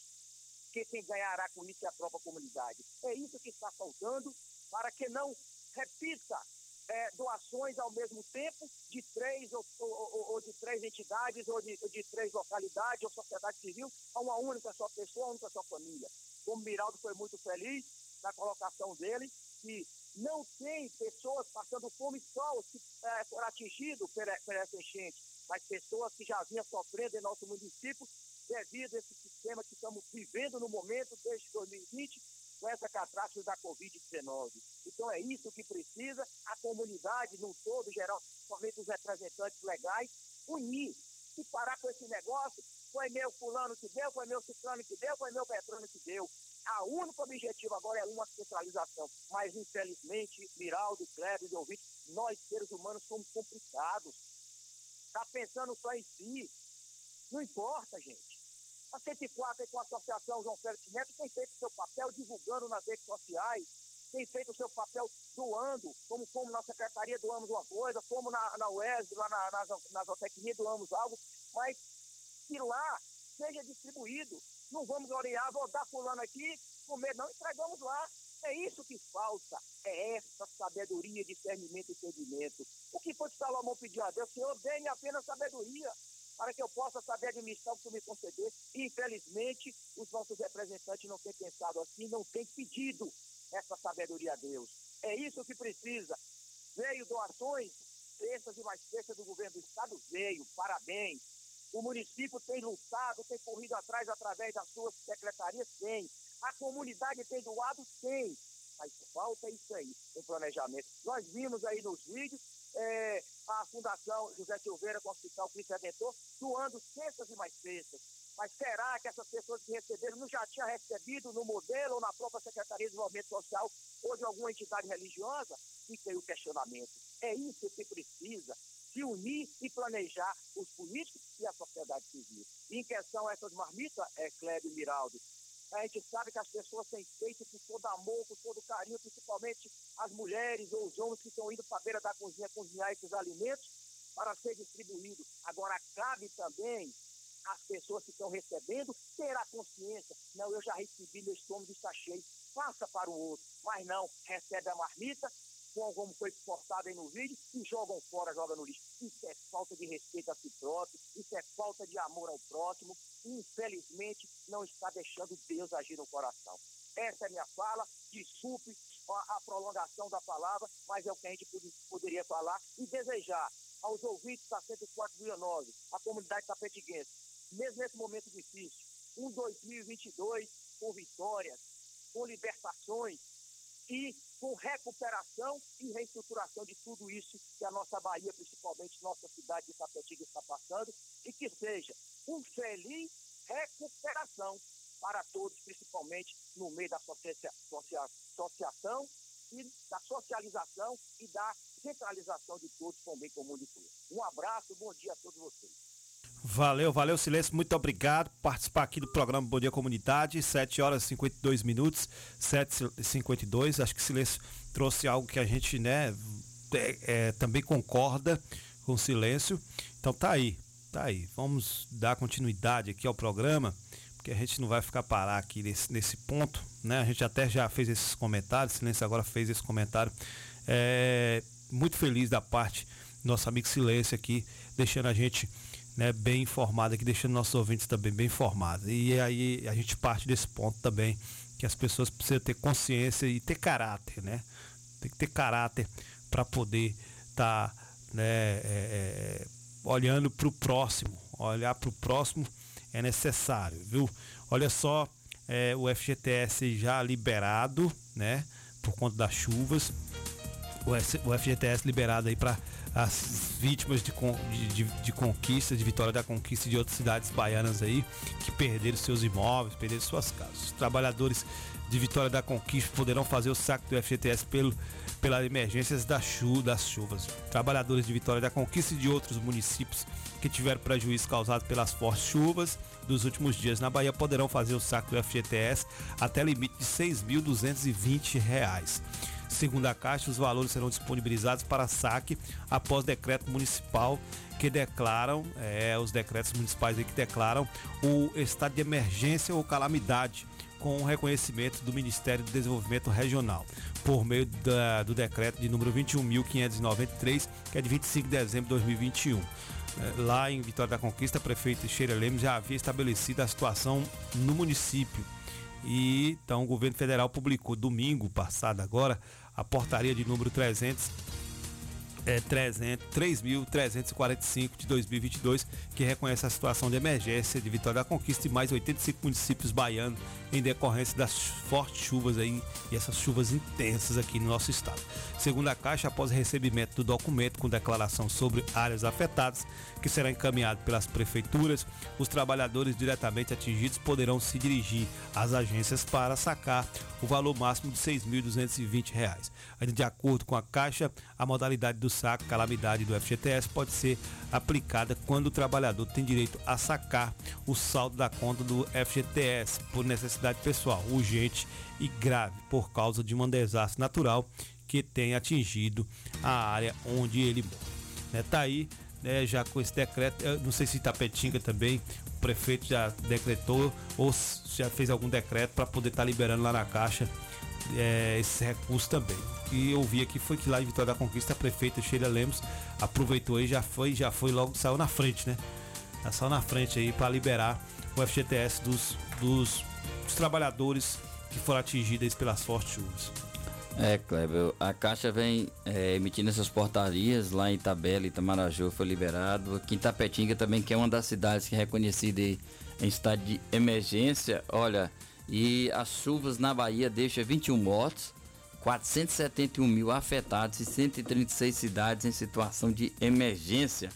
que quem ganhará com isso é a própria comunidade. É isso que está faltando para que não repita é, doações ao mesmo tempo de três ou, ou, ou, de três entidades ou de, de três localidades ou sociedade civil a uma única só pessoa, uma única só família. Como Miraldo foi muito feliz na colocação dele, que não tem pessoas passando fome só os que é, foram atingidos por, por essa enchente, mas pessoas que já vinham sofrendo em nosso município devido a esse sistema que estamos vivendo no momento desde 2020 com essa catástrofe da Covid-19. Então é isso que precisa a comunidade no todo, geral, somente os representantes legais, unir e parar com esse negócio. Foi meu fulano que deu, foi meu ciclano que deu, foi meu petrônio que deu. A único objetivo agora é uma centralização. Mas, infelizmente, Miraldo, Kleber e ouvinte, nós seres humanos somos complicados. Está pensando só em si. Não importa, gente. A 104 com a Associação João Félix Neto tem feito o seu papel divulgando nas redes sociais, tem feito o seu papel doando, como, como na Secretaria doamos uma coisa, como na, na UES, lá na, na, na zootecnia doamos algo, mas que lá seja distribuído. Não vamos orientar, vou dar fulano aqui, comer, não entregamos lá. É isso que falta, é essa sabedoria, discernimento e entendimento. O que foi que Salomão pediu a Deus? Senhor, dê-me apenas sabedoria para que eu possa saber administrar o que tu me conceder. E, infelizmente, os nossos representantes não têm pensado assim, não têm pedido essa sabedoria a Deus. É isso que precisa. Veio doações, terças e mais terças do governo do Estado, veio, parabéns. O município tem lutado, tem corrido atrás através das suas secretarias, tem. A comunidade tem doado, tem. Mas falta isso aí, um planejamento. Nós vimos aí nos vídeos é, a Fundação José Silveira com o Hospital Cristo Redentor doando cestas e mais cestas. Mas será que essas pessoas que receberam não já tinham recebido no modelo ou na própria Secretaria de Desenvolvimento Social ou de alguma entidade religiosa? Fica aí o questionamento. É isso que precisa, se unir e planejar os políticos e a sociedade civil. Em questão a essas marmitas, é, Kleber Miraldo, a gente sabe que as pessoas têm feito com todo amor, com todo carinho, principalmente as mulheres ou os homens que estão indo para a beira da cozinha cozinhar esses alimentos para ser distribuído. Agora, cabe também às pessoas que estão recebendo ter a consciência. Não, eu já recebi, meu estômago está cheio. Passa para o outro. Mas não, recebe a marmita, como foi postado aí no vídeo, e jogam fora, jogam no lixo. Isso é falta de respeito a si próprio, isso é falta de amor ao próximo, e infelizmente não está deixando Deus agir no coração. Essa é a minha fala, desculpe a, a prolongação da palavra, mas é o que a gente poderia falar e desejar aos ouvintes da 104,9, a comunidade tapetiguense, mesmo nesse momento difícil, um 2022 com vitórias, com libertações, e com recuperação e reestruturação de tudo isso que a nossa Bahia, principalmente nossa cidade de Itapetinga, está passando, e que seja um feliz recuperação para todos, principalmente no meio da associa- associa- associação e da socialização e da centralização de todos bem comum de todos. Um abraço, bom dia a todos vocês. Valeu, valeu, Silêncio. Muito obrigado por participar aqui do programa Bom Dia Comunidade. 7 horas e 52 minutos, 7h52. Acho que Silêncio trouxe algo que a gente, né, é, é, também concorda com o Silêncio. Então tá aí, tá aí. Vamos dar continuidade aqui ao programa, porque a gente não vai ficar parar aqui nesse, nesse ponto, né? A gente até já fez esses comentários, Silêncio agora fez esse comentário. É, muito feliz da parte do nosso amigo Silêncio aqui, deixando a gente né, bem informado aqui, deixando nossos ouvintes também bem informados. E aí a gente parte desse ponto também, que as pessoas precisam ter consciência e ter caráter, né? Tem que ter caráter para poder estar tá, né, é, é, olhando para o próximo. Olhar para o próximo é necessário, viu? Olha só, é, o FGTS já liberado, né? Por conta das chuvas. O FGTS liberado aí para as vítimas de, de, de- de conquista, de vitória da conquista de outras cidades baianas aí, que perderam seus imóveis, perderam suas casas. Os trabalhadores de Vitória da Conquista poderão fazer o saque do FGTS pelo, pelas emergências da chu, das chuvas. Trabalhadores de Vitória da Conquista e de outros municípios que tiveram prejuízo causado pelas fortes chuvas dos últimos dias na Bahia poderão fazer o saque do FGTS até limite de 6.220 reais. Segundo a Caixa, os valores serão disponibilizados para saque após decreto municipal que declaram, é, os decretos municipais que declaram o estado de emergência ou calamidade com o reconhecimento do Ministério do Desenvolvimento Regional, por meio da- do decreto de número 21.593, que é de 25 de dezembro de 2021. É, Lá em Vitória da Conquista, a prefeita Sheila Lemos já havia estabelecido a situação no município. E então o governo federal publicou domingo passado agora a portaria de número 300 é, 300 3.345 de 2022, que reconhece a situação de emergência de Vitória da Conquista e mais 85 municípios baianos em decorrência das fortes chuvas aí e essas chuvas intensas aqui no nosso estado. Segundo a Caixa, após recebimento do documento com declaração sobre áreas afetadas, que será encaminhado pelas prefeituras, os trabalhadores diretamente atingidos poderão se dirigir às agências para sacar o valor máximo de 6.220 reais. Ainda de acordo com a Caixa, a modalidade do saque calamidade do FGTS pode ser aplicada quando o trabalhador tem direito a sacar o saldo da conta do FGTS por necessidade pessoal, urgente e grave por causa de um desastre natural que tenha atingido a área onde ele mora. Né, tá aí, né, já com esse decreto, não sei se Itapetinga também, o prefeito já decretou ou já fez algum decreto para poder estar liberando lá na Caixa é, esse recurso também. E eu vi aqui foi que lá em Vitória da Conquista a prefeita Sheila Lemos aproveitou e já foi, já foi logo, saiu na frente, né? Já saiu na frente aí para liberar o FGTS dos, dos, dos trabalhadores que foram atingidos pelas fortes chuvas. É, Kleber, a Caixa vem é, emitindo essas portarias lá em Itabela, Itamaraju foi liberado. Aqui em Tapetinga também, que é uma das cidades que é reconhecida em estado de emergência. Olha, e as chuvas na Bahia deixam 21 mortos, 471 mil afetados e 136 cidades em situação de emergência.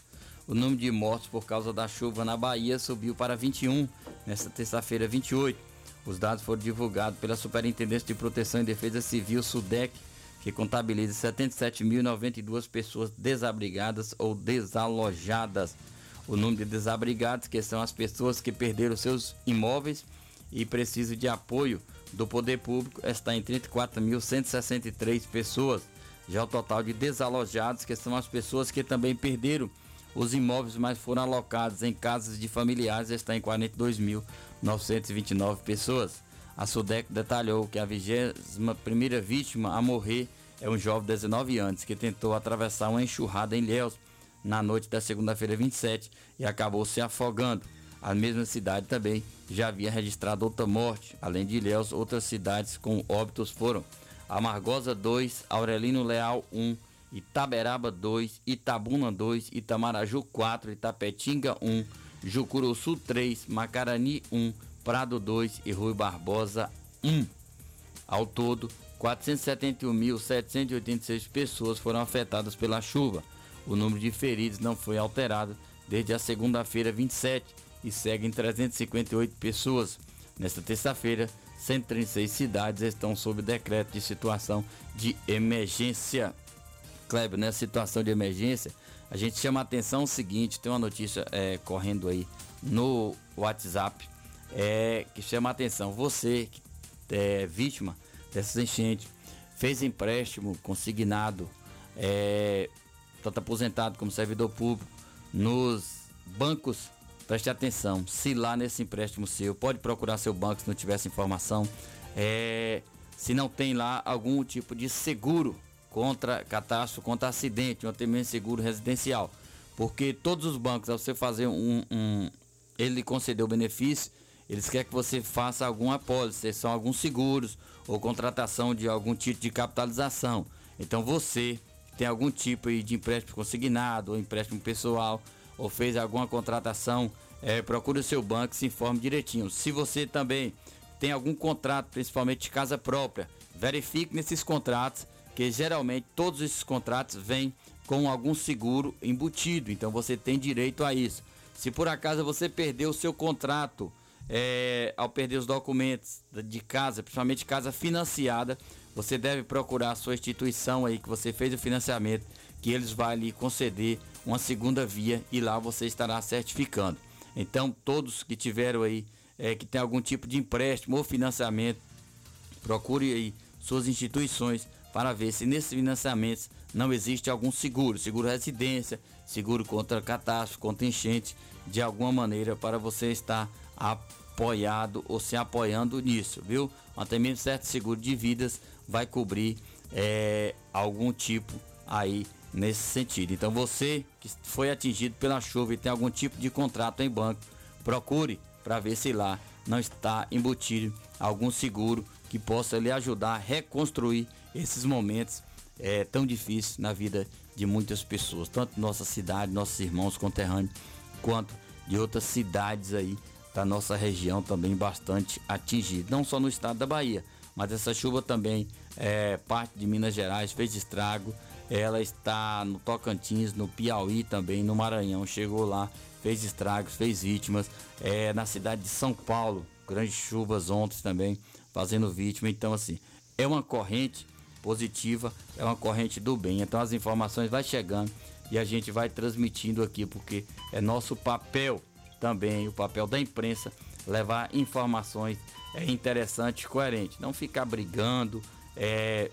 O número de mortos por causa da chuva na Bahia subiu para 21 nesta terça-feira 28. Os dados foram divulgados pela Superintendência de Proteção e Defesa Civil SUDEC, que contabiliza 77.092 pessoas desabrigadas ou desalojadas. O número de desabrigados, que são as pessoas que perderam seus imóveis e precisam de apoio do poder público, está em 34.163 pessoas. Já o total de desalojados, que são as pessoas que também perderam os imóveis, mas foram alocados em casas de familiares, está em 42.929 pessoas. A SUDEC detalhou que a 21 primeira vítima a morrer é um jovem de 19 anos que tentou atravessar uma enxurrada em Ilhéus na noite da segunda-feira 27 e acabou se afogando. A mesma cidade também já havia registrado outra morte. Além de Ilhéus, outras cidades com óbitos foram Amargosa 2, Aurelino Leal 1, Itaberaba 2, Itabuna 2, Itamaraju 4, Itapetinga 1, Jucuruçu 3, Macarani 1, Prado 2 e Rui Barbosa 1. Ao todo, 471.786 pessoas foram afetadas pela chuva. O número de feridos não foi alterado desde a segunda-feira 27 e segue em 358 pessoas. Nesta terça-feira, 136 cidades estão sob decreto de situação de emergência. Kleber, nessa situação de emergência, a gente chama a atenção o seguinte: tem uma notícia é, correndo aí no WhatsApp é, que chama a atenção. Você que é vítima dessas enchentes, fez empréstimo consignado, é, aposentado como servidor público, nos bancos, preste atenção. Se lá nesse empréstimo seu, pode procurar seu banco se não tivesse informação. É, se não tem lá algum tipo de seguro contra catástrofe, contra acidente, até mesmo seguro residencial. Porque todos os bancos, ao você fazer um, um ele concedeu o benefício, eles querem que você faça alguma apólice, são alguns seguros ou contratação de algum tipo de capitalização. Então você tem algum tipo de empréstimo consignado ou empréstimo pessoal ou fez alguma contratação, é, procure o seu banco e se informe direitinho. Se você também tem algum contrato, principalmente de casa própria, verifique nesses contratos, que geralmente todos esses contratos vêm com algum seguro embutido, então você tem direito a isso. Se por acaso você perdeu o seu contrato, é, ao perder os documentos de casa, principalmente casa financiada, você deve procurar a sua instituição aí que você fez o financiamento, que eles vão lhe conceder uma segunda via e lá você estará certificando. Então, todos que tiveram aí, é, que tem algum tipo de empréstimo ou financiamento, procure aí suas instituições para ver se nesses financiamentos não existe algum seguro, seguro residência, seguro contra catástrofe, contra enchente, de alguma maneira para você estar apoiado ou se apoiando nisso, viu? Até mesmo certo seguro de vidas vai cobrir é, algum tipo aí nesse sentido. Então você que foi atingido pela chuva e tem algum tipo de contrato em banco, procure para ver se lá não está embutido algum seguro que possa lhe ajudar a reconstruir esses momentos é, tão difíceis na vida de muitas pessoas, tanto nossa cidade, nossos irmãos conterrâneos, quanto de outras cidades aí da nossa região também bastante atingida, não só no estado da Bahia, mas essa chuva também é parte de Minas Gerais, fez estrago, ela está no Tocantins, no Piauí também, no Maranhão, chegou lá, fez estragos, fez vítimas, é, na cidade de São Paulo, grandes chuvas ontem também, fazendo vítima, então assim, é uma corrente positiva, é uma corrente do bem, então as informações vai chegando e a gente vai transmitindo aqui, porque é nosso papel também, o papel da imprensa, levar informações é, interessantes, coerentes. Não ficar brigando, é,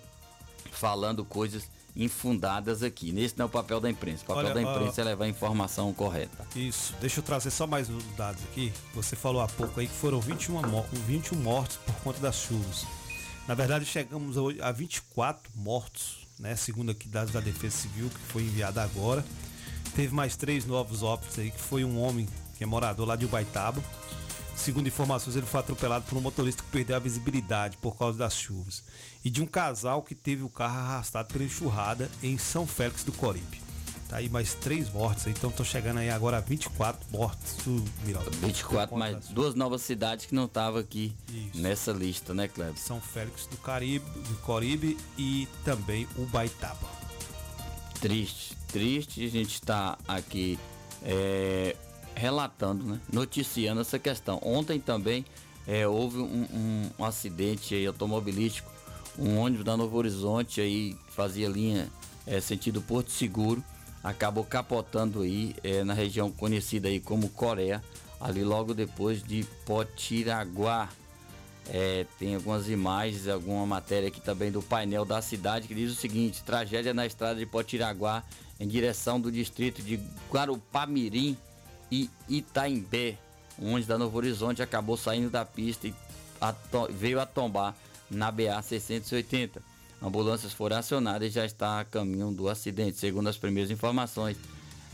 falando coisas infundadas aqui. Nesse não é o papel da imprensa. O papel Olha, da imprensa ó, é levar a informação correta. Isso, deixa eu trazer só mais uns dados aqui. Você falou há pouco aí que foram 21, mo- 21 mortos por conta das chuvas. Na verdade, chegamos a 24 mortos, né? Segundo aqui dados da Defesa Civil, que foi enviada agora. Teve mais três novos óbitos aí, que foi um homem que é morador lá de Ubaitaba. Segundo informações, ele foi atropelado por um motorista que perdeu a visibilidade por causa das chuvas. E de um casal que teve o carro arrastado pela enxurrada em São Félix do Coribe. Tá aí mais três mortes, então tô chegando aí agora a 24 mortes do Miraldo. 24, mais duas novas cidades que não estavam aqui nessa lista, né, Cleber? São Félix do Caribe, do Coribe e também Ubaitaba. Triste, triste a gente está aqui é, relatando, né? noticiando essa questão. Ontem também é, houve um, um- acidente aí automobilístico, um ônibus da Novo Horizonte aí fazia linha é, sentido Porto Seguro, acabou capotando aí é, na região conhecida aí como Coreia, ali logo depois de Potiraguá. É, tem algumas imagens, alguma matéria aqui também do painel da cidade que diz o seguinte: tragédia na estrada de Potiraguá em direção do distrito de Guarupamirim e Itaimbé. Ônibus da Novo Horizonte acabou saindo da pista e veio a tombar na BA 680. Ambulâncias foram acionadas e já está a caminho do acidente. Segundo as primeiras informações,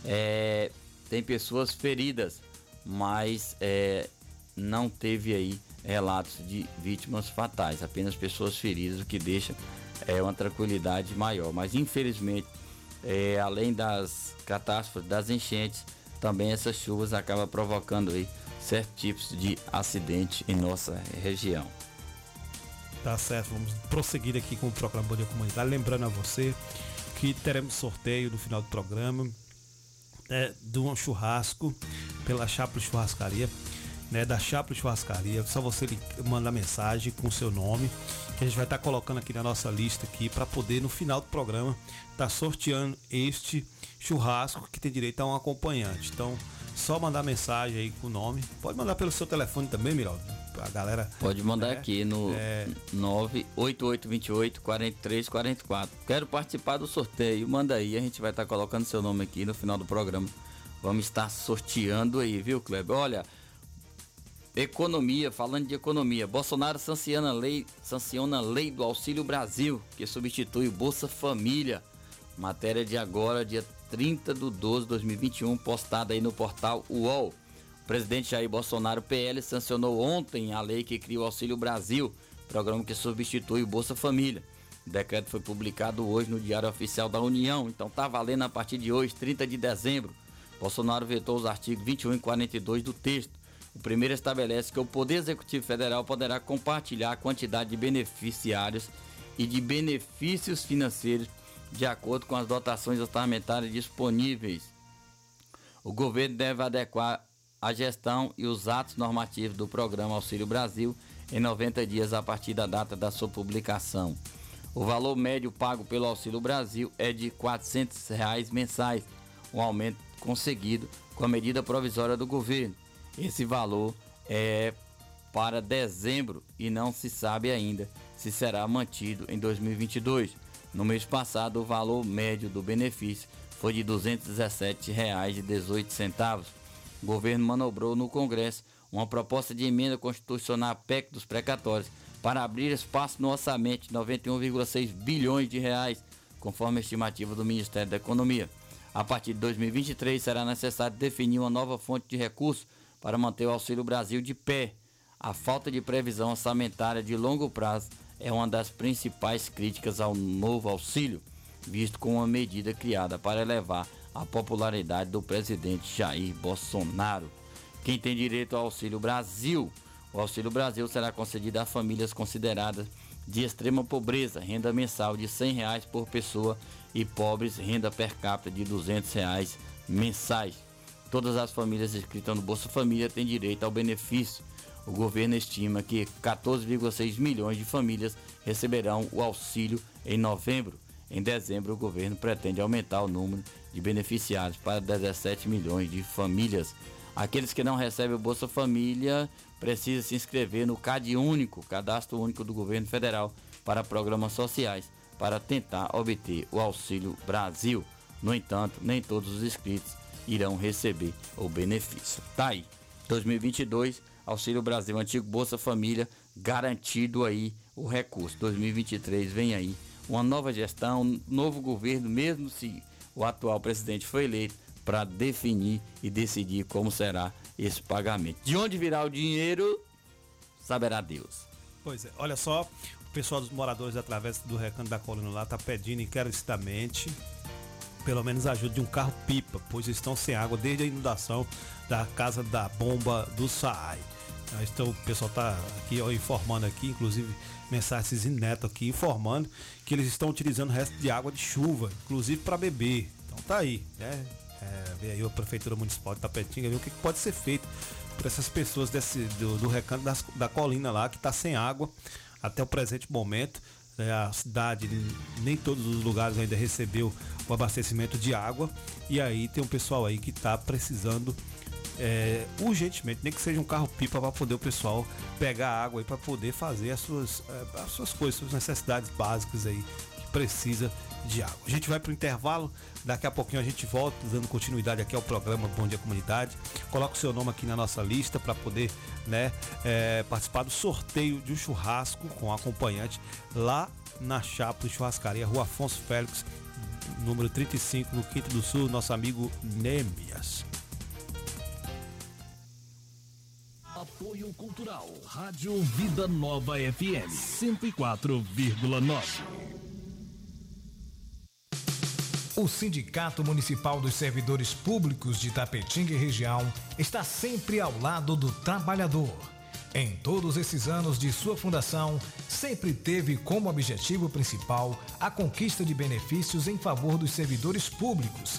é, tem pessoas feridas, mas é, não teve aí relatos de vítimas fatais, apenas pessoas feridas, o que deixa é, uma tranquilidade maior. Mas infelizmente, é, além das catástrofes, das enchentes, também essas chuvas acabam provocando aí certos tipos de acidente em nossa região. Tá certo, vamos prosseguir aqui com o programa Bom Dia Comunidade. Lembrando a você que teremos sorteio no final do programa né, de um churrasco pela Chapla Churrascaria. né, da Chapla Churrascaria. Só você mandar mensagem com seu nome, que a gente vai estar colocando aqui na nossa lista aqui para poder no final do programa estar sorteando este churrasco que tem direito a um acompanhante. Então, só mandar mensagem aí com o nome. Pode mandar pelo seu telefone também, Miraldo. A galera Pode mandar né, aqui no é, 98828 4344. Quero participar do sorteio. Manda aí, a gente vai estar colocando seu nome aqui no final do programa. Vamos estar sorteando aí, viu, Kleber? Olha, economia, falando de economia, Bolsonaro sanciona lei, sanciona a lei do Auxílio Brasil, que substitui o Bolsa Família. Matéria de agora, dia 30 de 12 de 2021, postada aí no portal UOL. O presidente Jair Bolsonaro, PL, sancionou ontem a lei que cria o Auxílio Brasil, programa que substitui o Bolsa Família. O decreto foi publicado hoje no Diário Oficial da União, então tá valendo a partir de hoje, 30 de dezembro. Bolsonaro vetou os artigos 21 e 42 do texto. O primeiro estabelece que o Poder Executivo Federal poderá compartilhar a quantidade de beneficiários e de benefícios financeiros de acordo com as dotações orçamentárias disponíveis. O governo deve adequar a gestão e os atos normativos do programa Auxílio Brasil em 90 dias a partir da data da sua publicação. O valor médio pago pelo Auxílio Brasil é de 400 reais mensais, um aumento conseguido com a medida provisória do governo. Esse valor é para dezembro e não se sabe ainda se será mantido em 2022. No mês passado, o valor médio do benefício foi de R$ 217,18. O governo manobrou no Congresso uma proposta de emenda constitucional à PEC dos precatórios para abrir espaço no orçamento de 91,6 bilhões de reais, conforme a estimativa do Ministério da Economia. A partir de 2023 será necessário definir uma nova fonte de recursos para manter o Auxílio Brasil de pé. A falta de previsão orçamentária de longo prazo é uma das principais críticas ao novo auxílio, visto como uma medida criada para elevar a popularidade do presidente Jair Bolsonaro. Quem tem direito ao Auxílio Brasil? O Auxílio Brasil será concedido a famílias consideradas de extrema pobreza, renda mensal de 100 reais por pessoa e pobres, renda per capita de 200 reais mensais. Todas as famílias inscritas no Bolsa Família têm direito ao benefício. O governo estima que 14,6 milhões de famílias receberão o auxílio em novembro. Em dezembro, o governo pretende aumentar o número de beneficiários para 17 milhões de famílias. Aqueles que não recebem o Bolsa Família precisam se inscrever no CAD Único, Cadastro Único do Governo Federal, para programas sociais, para tentar obter o Auxílio Brasil. No entanto, nem todos os inscritos irão receber o benefício. Tá aí. 2022, Auxílio Brasil, antigo Bolsa Família, garantido aí o recurso. 2023 vem aí uma nova gestão, um novo governo, mesmo se o atual presidente foi eleito, para definir e decidir como será esse pagamento. De onde virá o dinheiro, saberá Deus. Pois é, olha só, o pessoal dos moradores através do Recanto da Colina lá tá pedindo encarecidamente pelo menos ajuda de um carro pipa, pois estão sem água desde a inundação da casa da bomba do SAAI. Então o pessoal tá aqui ó, informando aqui, inclusive mensagens neto aqui informando que eles estão utilizando o resto de água de chuva, inclusive para beber. Então tá aí, né? É, aí a Prefeitura Municipal de Tapetinga, ver o que que pode ser feito por essas pessoas desse, do, do recanto das- da colina lá, que está sem água até o presente momento. né, a cidade, nem todos os lugares ainda recebeu o abastecimento de água. E aí tem um pessoal aí que está precisando é, urgentemente, nem que seja um carro-pipa para poder o pessoal pegar água aí para poder fazer as suas, é, as suas coisas, suas necessidades básicas aí que precisa de água. A gente vai para o intervalo, daqui a pouquinho a gente volta dando continuidade aqui ao programa Bom Dia Comunidade. Coloca o seu nome aqui na nossa lista para poder né, é, participar do sorteio de um churrasco com acompanhante lá na Chapa Churrascaria, Rua Afonso Félix, número 35, no Quinto do Sul, nosso amigo Nemias. Apoio Cultural. Rádio Vida Nova FM 104,9. O Sindicato Municipal dos Servidores Públicos de Tapetinga e região está sempre ao lado do trabalhador. Em todos esses anos de sua fundação, sempre teve como objetivo principal a conquista de benefícios em favor dos servidores públicos,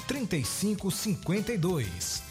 3552.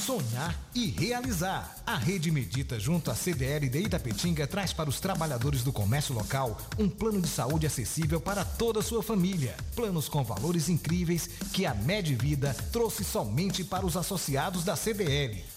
Sonhar e realizar. A Rede Medita, junto à CDL de Itapetinga, traz para os trabalhadores do comércio local um plano de saúde acessível para toda a sua família. Planos com valores incríveis que a Medvida trouxe somente para os associados da CDL.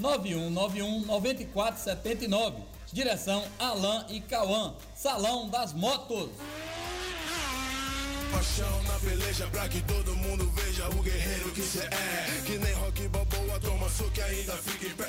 9191 9479. Direção Alain e Cauã. Salão das Motos. Paixão na peleja pra que todo mundo veja o guerreiro que cê é. Que nem rock toma soco e ainda fica em pé.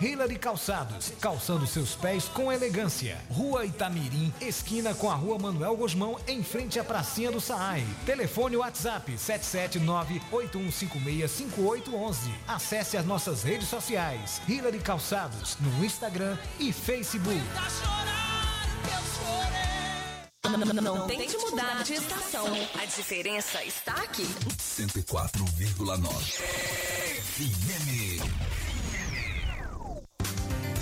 Hillary Calçados, calçando seus pés com elegância. Rua Itamirim, esquina com a Rua Manuel Gosmão, em frente à pracinha do Saai. Telefone WhatsApp 779-8156-5811. Acesse as nossas redes sociais. Hillary Calçados, no Instagram e Facebook. Não tente mudar de estação. A diferença está aqui. 104,9 FM.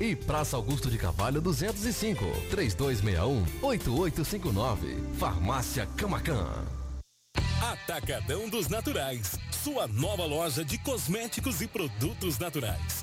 E Praça Augusto de Carvalho 205, 3261-8859. Farmácia Camacan. Atacadão dos Naturais, sua nova loja de cosméticos e produtos naturais.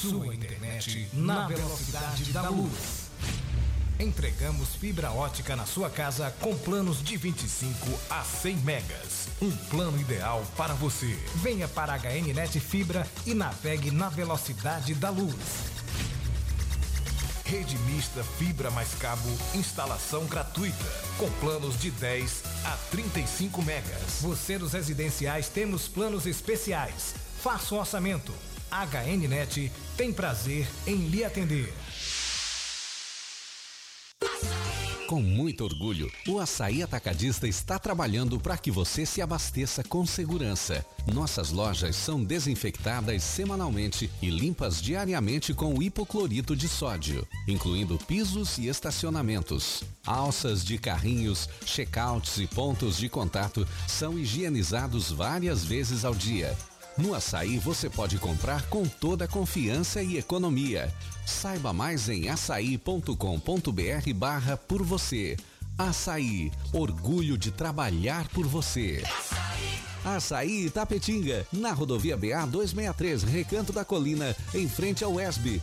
Sua internet na velocidade da luz. Entregamos fibra ótica na sua casa com planos de 25 a 100 megas. Um plano ideal para você. Venha para a HN Net Fibra e navegue na velocidade da luz. Rede mista fibra mais cabo, instalação gratuita, com planos de 10 a 35 megas. Você dos residenciais temos planos especiais. Faça o orçamento. HNnet tem prazer em lhe atender. Com muito orgulho, o Açaí Atacadista está trabalhando para que você se abasteça com segurança. Nossas lojas são desinfectadas semanalmente e limpas diariamente com hipoclorito de sódio, incluindo pisos e estacionamentos. Alças de carrinhos, checkouts e pontos de contato são higienizados várias vezes ao dia. No açaí você pode comprar com toda confiança e economia. Saiba mais em açaí.com.br barra por você. Açaí, orgulho de trabalhar por você. Açaí Itapetinga, na rodovia BA 263, Recanto da Colina, em frente ao ESB.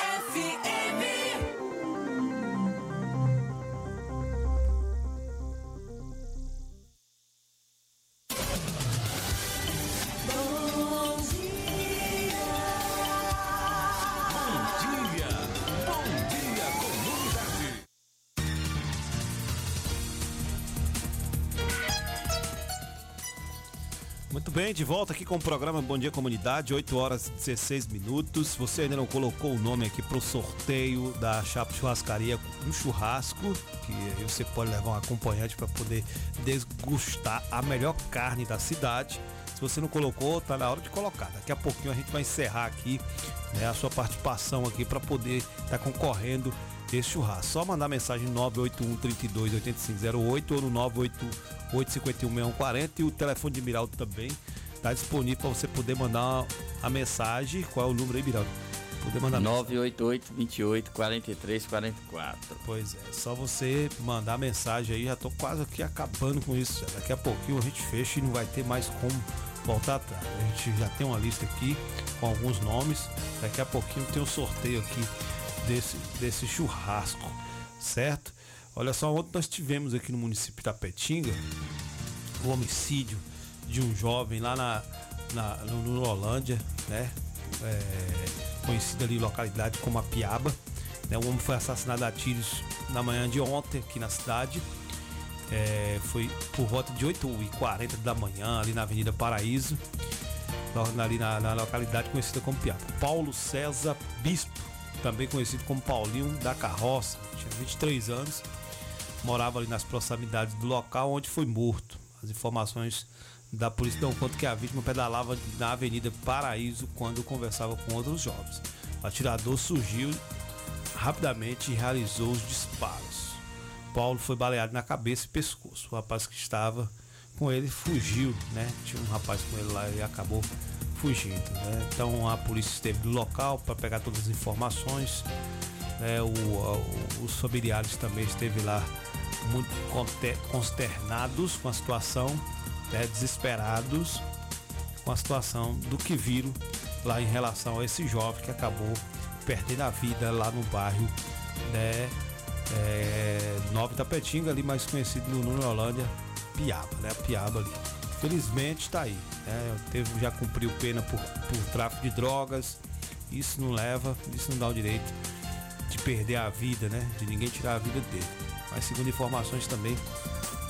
bem, de volta aqui com o programa Bom Dia Comunidade, 8 horas e 16 minutos. Você ainda não colocou o nome aqui pro sorteio da Chapa Churrascaria um churrasco, que aí você pode levar um acompanhante para poder desgustar a melhor carne da cidade. Se você não colocou, tá na hora de colocar. Daqui a pouquinho a gente vai encerrar aqui né, a sua participação aqui para poder estar tá concorrendo esse churrasco. Só mandar mensagem 981 32 8508 ou no 988 51 6140 e o telefone de Miraldo também está disponível para você poder mandar a mensagem. Qual é o número aí, Miraldo? Poder mandar 988 28 43 44. Pois é, só você mandar mensagem aí, já tô quase aqui acabando com isso. Daqui a pouquinho a gente fecha e não vai ter mais como voltar atrás. A gente já tem uma lista aqui com alguns nomes. Daqui a pouquinho tem um sorteio aqui desse, desse churrasco, certo? Olha só, ontem nós tivemos aqui no município de Tapetinga o homicídio de um jovem lá na, na no, no Holândia, né? É, conhecida ali localidade como a Piaba. Né? O homem foi assassinado a tiros na manhã de ontem aqui na cidade. É, foi por volta de 8h40 da manhã ali na Avenida Paraíso, ali na, na localidade conhecida como Piaba. Paulo César Bispo também conhecido como Paulinho da Carroça, tinha 23 anos, morava ali nas proximidades do local onde foi morto. As informações da polícia dão conta que a vítima pedalava na Avenida Paraíso quando conversava com outros jovens. O atirador surgiu rapidamente e realizou os disparos. Paulo foi baleado na cabeça e pescoço. O rapaz que estava com ele fugiu, né? Tinha um rapaz com ele lá e acabou fugindo. Né? Então a polícia esteve no local para pegar todas as informações. Né? O, o, os familiares também esteve lá muito consternados com a situação, né? desesperados com a situação do que viram lá em relação a esse jovem que acabou perdendo a vida lá no bairro né? É, Nova Tapetinga, ali mais conhecido no Nuno Holândia, Piaba, né? Piaba ali. Felizmente está aí. Né? Teve, já cumpriu pena por, por tráfico de drogas. Isso não leva, isso não dá o direito de perder a vida, né? De ninguém tirar a vida dele. Mas segundo informações também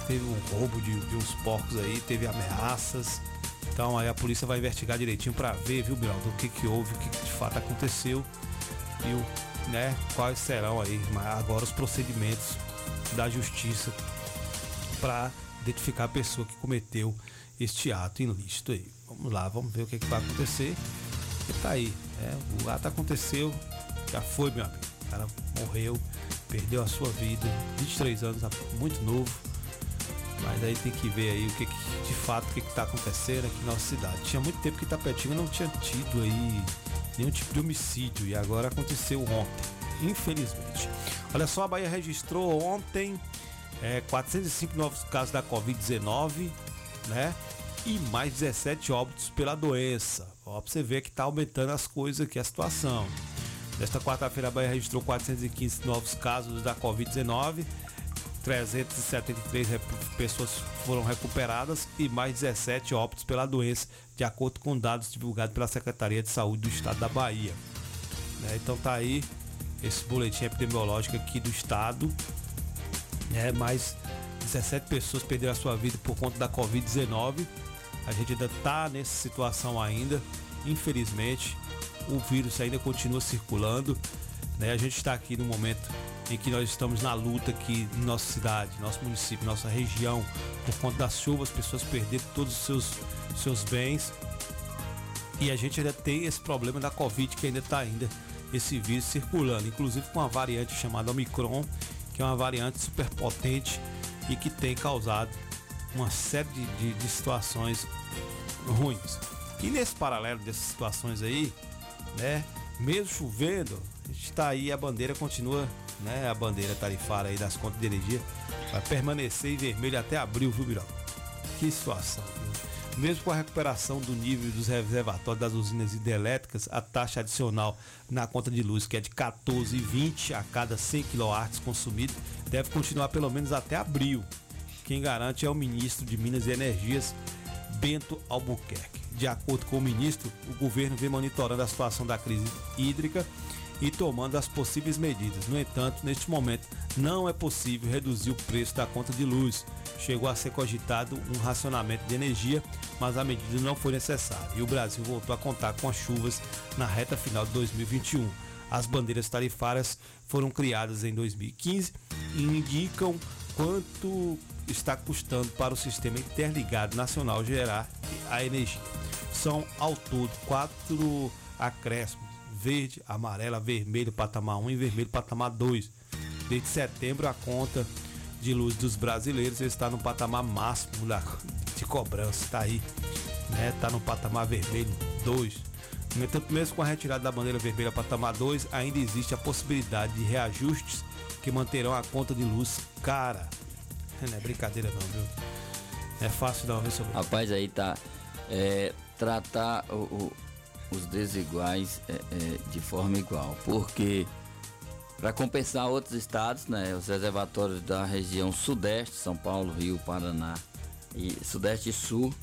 teve um roubo de, de uns porcos aí, teve ameaças. Então aí a polícia vai investigar direitinho para ver, viu, Biraldo, o que que houve, o que, que de fato aconteceu e o, né, quais serão aí agora os procedimentos da justiça para identificar a pessoa que cometeu este ato ilícito aí. Vamos lá, vamos ver o que, que vai acontecer. E tá aí, é, o ato aconteceu, já foi, meu amigo. O cara morreu, perdeu a sua vida, 23 anos, muito novo. Mas aí tem que ver aí o que, que de fato o que está acontecendo aqui na nossa cidade. Tinha muito tempo que Itapetinga não tinha tido aí nenhum tipo de homicídio e agora aconteceu ontem, infelizmente. Olha só, a Bahia registrou ontem é, 405 novos casos da Covid-19, né? E mais 17 óbitos pela doença. Ó, pra você ver que tá aumentando as coisas aqui, a situação. Nesta quarta-feira, a Bahia registrou 415 novos casos da Covid-19. 373 pessoas foram recuperadas e mais 17 óbitos pela doença, de acordo com dados divulgados pela Secretaria de Saúde do Estado da Bahia. Né? Então tá aí esse boletim epidemiológico aqui do estado né? Mais 17 pessoas perderam a sua vida por conta da Covid-19. A gente ainda está nessa situação ainda, infelizmente. O vírus ainda continua circulando. Né? A gente está aqui no momento em que nós estamos na luta aqui em nossa cidade, nosso município, nossa região, por conta das chuvas, as pessoas perderam todos os seus, seus bens. E a gente ainda tem esse problema da Covid que ainda está ainda esse vírus circulando, inclusive com a variante chamada Omicron, que é uma variante super potente e que tem causado uma série de, de, de situações ruins. E nesse paralelo dessas situações aí, né, mesmo chovendo, está aí, a bandeira continua, né, a bandeira tarifária aí das contas de energia vai permanecer em vermelho até abril, viu, Birão? Que situação. Mesmo com a recuperação do nível dos reservatórios das usinas hidrelétricas, a taxa adicional na conta de luz, que é de 14,20 a cada 100 kW consumido, deve continuar pelo menos até abril. Quem garante é o ministro de Minas e Energias, Bento Albuquerque. De acordo com o ministro, o governo vem monitorando a situação da crise hídrica e tomando as possíveis medidas. No entanto, neste momento não é possível reduzir o preço da conta de luz. Chegou a ser cogitado um racionamento de energia, mas a medida não foi necessária e o Brasil voltou a contar com as chuvas na reta final de 2021. As bandeiras tarifárias foram criadas em 2015 e indicam quanto está custando para o sistema interligado nacional gerar a energia. São ao todo quatro acréscimos: verde, amarela, vermelho, patamar 1 e vermelho, patamar 2. Desde setembro, a conta de luz dos brasileiros está no patamar máximo de cobrança. Está aí, né? Está no patamar vermelho 2. No entanto, mesmo com a retirada da bandeira vermelha patamar 2, ainda existe a possibilidade de reajustes que manterão a conta de luz cara. Não é brincadeira não, viu? É fácil dar uma vez sobre Rapaz, aí tá. É, tratar o, o, os desiguais é, é, de forma igual. Porque para compensar outros estados, né, os reservatórios da região sudeste, São Paulo, Rio, Paraná e sudeste e sul,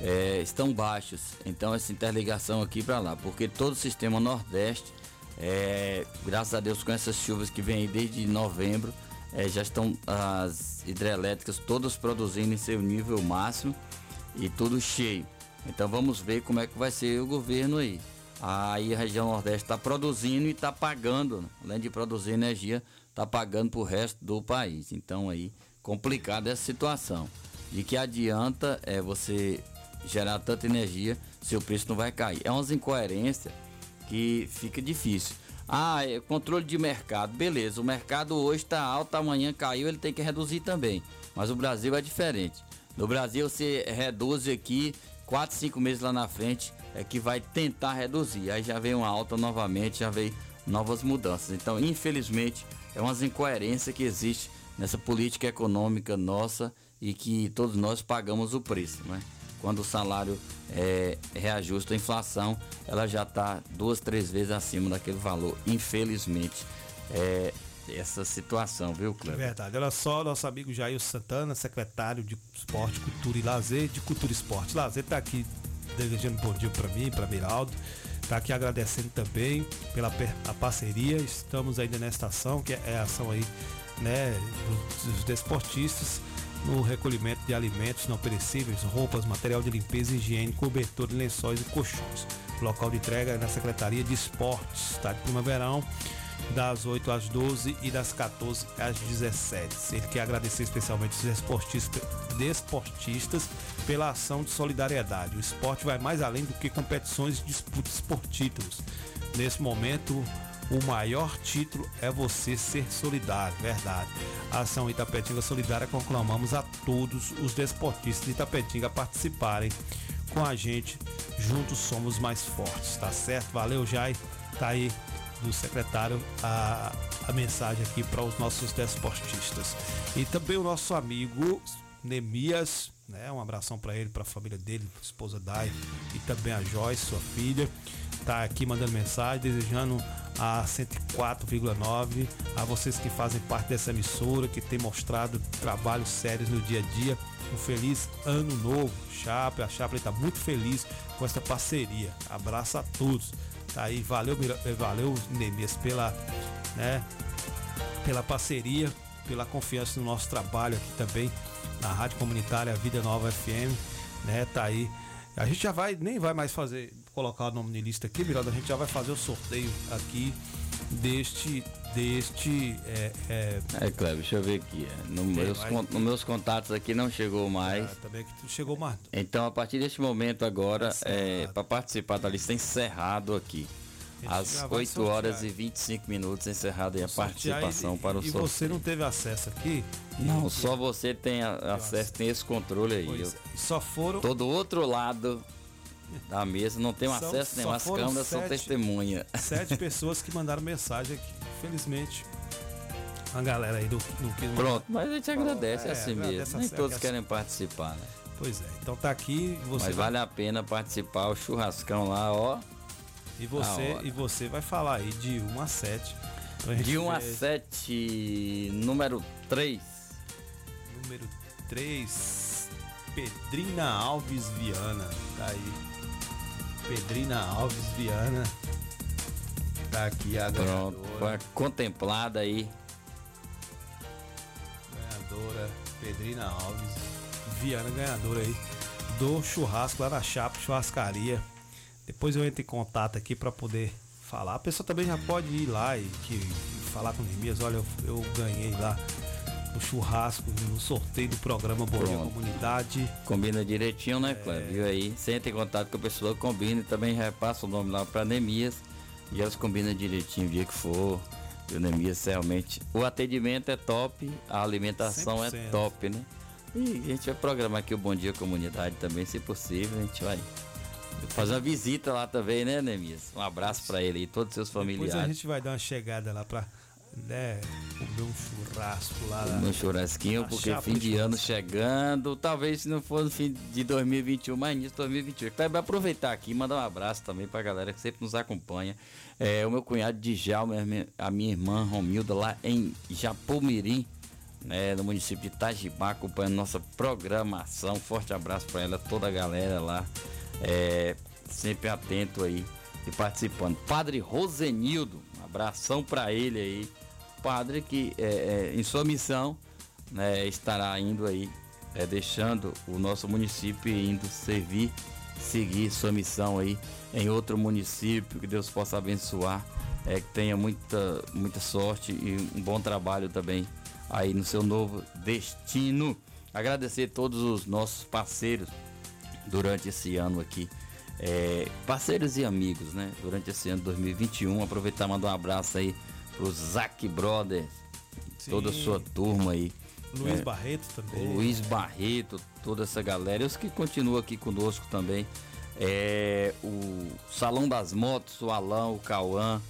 é, estão baixos. Então essa interligação aqui para lá, porque todo o sistema nordeste, é, graças a Deus com essas chuvas que vêm desde novembro, é, já estão as hidrelétricas todas produzindo em seu nível máximo e tudo cheio. Então vamos ver como é que vai ser o governo aí. Aí a região Nordeste está produzindo e está pagando, além de produzir energia, está pagando para o resto do país. Então aí complicada essa situação. De que adianta é você gerar tanta energia se o preço não vai cair? É umas incoerências que fica difícil. Ah, é controle de mercado, beleza. O mercado hoje está alto, amanhã caiu, ele tem que reduzir também. Mas o Brasil é diferente. No Brasil você reduz aqui, 4, 5 meses lá na frente, é que vai tentar reduzir. Aí já vem uma alta novamente, já vem novas mudanças. Então, infelizmente, é umas incoerências que existe nessa política econômica nossa e que todos nós pagamos o preço, né? Quando o salário é, reajusta a inflação, ela já está duas, três vezes acima daquele valor. Infelizmente, é essa situação, viu, Cleber? É verdade. Olha só, nosso amigo Jair Santana, secretário de Esporte, Cultura e Lazer, de Cultura e Esporte. Lazer está aqui desejando bom dia para mim, para Miraldo. Está aqui agradecendo também pela a parceria. Estamos ainda nesta ação, que é a ação aí, né, dos, desportistas no recolhimento de alimentos não perecíveis, roupas, material de limpeza higiene, cobertor lençóis e colchões. Local de entrega é na Secretaria de Esportes, está de Primaverão, das 8 às 12 e das 14 às 17. Ele quer agradecer especialmente os desportistas, desportistas pela ação de solidariedade. O esporte vai mais além do que competições e disputas por títulos. Nesse momento, o maior título é você ser solidário, verdade. A ação Itapetinga Solidária conclamamos a todos os desportistas de Itapetinga participarem com a gente. Juntos somos mais fortes, tá certo? Valeu, Jai. Tá aí do secretário a, a mensagem aqui para os nossos desportistas. E também o nosso amigo Nemias, né? Um abração para ele, para a família dele, esposa Dai e também a Joyce, sua filha. Tá aqui mandando mensagem, desejando a 104,9, a vocês que fazem parte dessa emissora, que tem mostrado trabalhos sérios no dia a dia. Um feliz ano novo, Chape. A Chape está muito feliz com essa parceria. Abraço a todos. Tá aí, valeu, valeu, Nemes, pela, né, pela parceria, pela confiança no nosso trabalho aqui também na Rádio Comunitária Vida Nova FM, né? Tá aí. A gente já vai, nem vai mais fazer colocar o nome de lista aqui, Miranda, a gente já vai fazer o sorteio aqui deste. Deste. É, é... é Cleber, deixa eu ver aqui. É, no meus, nos meus contatos aqui não chegou mais. É, também que chegou mais. Então, a partir deste momento agora, é, para participar da lista encerrado aqui. Às 8 horas e 25 minutos encerrada a participação e, para o e sorteio. E você não teve acesso aqui? Não, só você tem acesso, tem esse controle aí. Eu, é, só foram. Todo outro lado da mesa, não tem acesso nenhum. As câmeras sete, são testemunha. Sete pessoas que mandaram mensagem aqui. Felizmente, a galera aí do, do que. Pronto, mas a gente agradece é, assim mesmo. Nem todos querem participar, né? Pois é, então tá aqui. Você mas vai... vale a pena participar, o churrascão lá, ó. E você, e você vai falar aí de 1 a 7. De 1 a 7, número 3. Número 3, Pedrina Alves Viana. Tá aí. Pedrina Alves Viana. tá aqui a Pronto, ganhadora. foi contemplada aí. Ganhadora Pedrina Alves. Viana ganhadora aí do churrasco lá na Chapa Churrascaria. Depois eu entro em contato aqui para poder falar. A pessoa também já pode ir lá e, que, e falar com o Nemias. Olha, eu, eu ganhei lá no churrasco, no sorteio do programa Bom Dia. Comunidade. Combina direitinho, né, Cleber? Viu aí? Você entra em contato com a pessoa, combina e também repassa o nome lá para Nemias. E elas combinam direitinho o dia que for. O Nemias realmente. O atendimento é top, a alimentação é 100%. top, né? E a gente vai programar aqui o Bom Dia Comunidade também, se possível. A gente vai fazer uma visita lá também, né, Nemias? Um abraço para ele e todos os seus Depois familiares. a gente vai dar uma chegada lá pra né, comer um churrasco lá. no churrasquinho, porque fim de ano chegando, talvez se não for no fim de 2021, mas início de 2021. Então, aproveitar aqui e mandar um abraço também pra galera que sempre nos acompanha. É, o meu cunhado Djalma, a minha irmã Romilda, lá em Japomirim, né, no município de Itajibá, acompanhando nossa programação. Forte abraço para ela, toda a galera lá, é, sempre atento aí e participando. Padre Rosenildo, um abração para ele aí. Padre que é, é, em sua missão né, estará indo aí, é, deixando o nosso município indo servir, seguir sua missão aí em outro município, que Deus possa abençoar, é, que tenha muita, muita sorte e um bom trabalho também aí no seu novo destino. Agradecer todos os nossos parceiros durante esse ano aqui. É, parceiros e amigos, né? Durante esse ano 2021. Aproveitar e mandar um abraço aí pro Zac Brothers, toda a sua turma aí. Luiz É, Barreto também. Luiz Barreto, toda essa galera, e os que continuam aqui conosco também. É, o Salão das Motos, o Alain, o Cauã,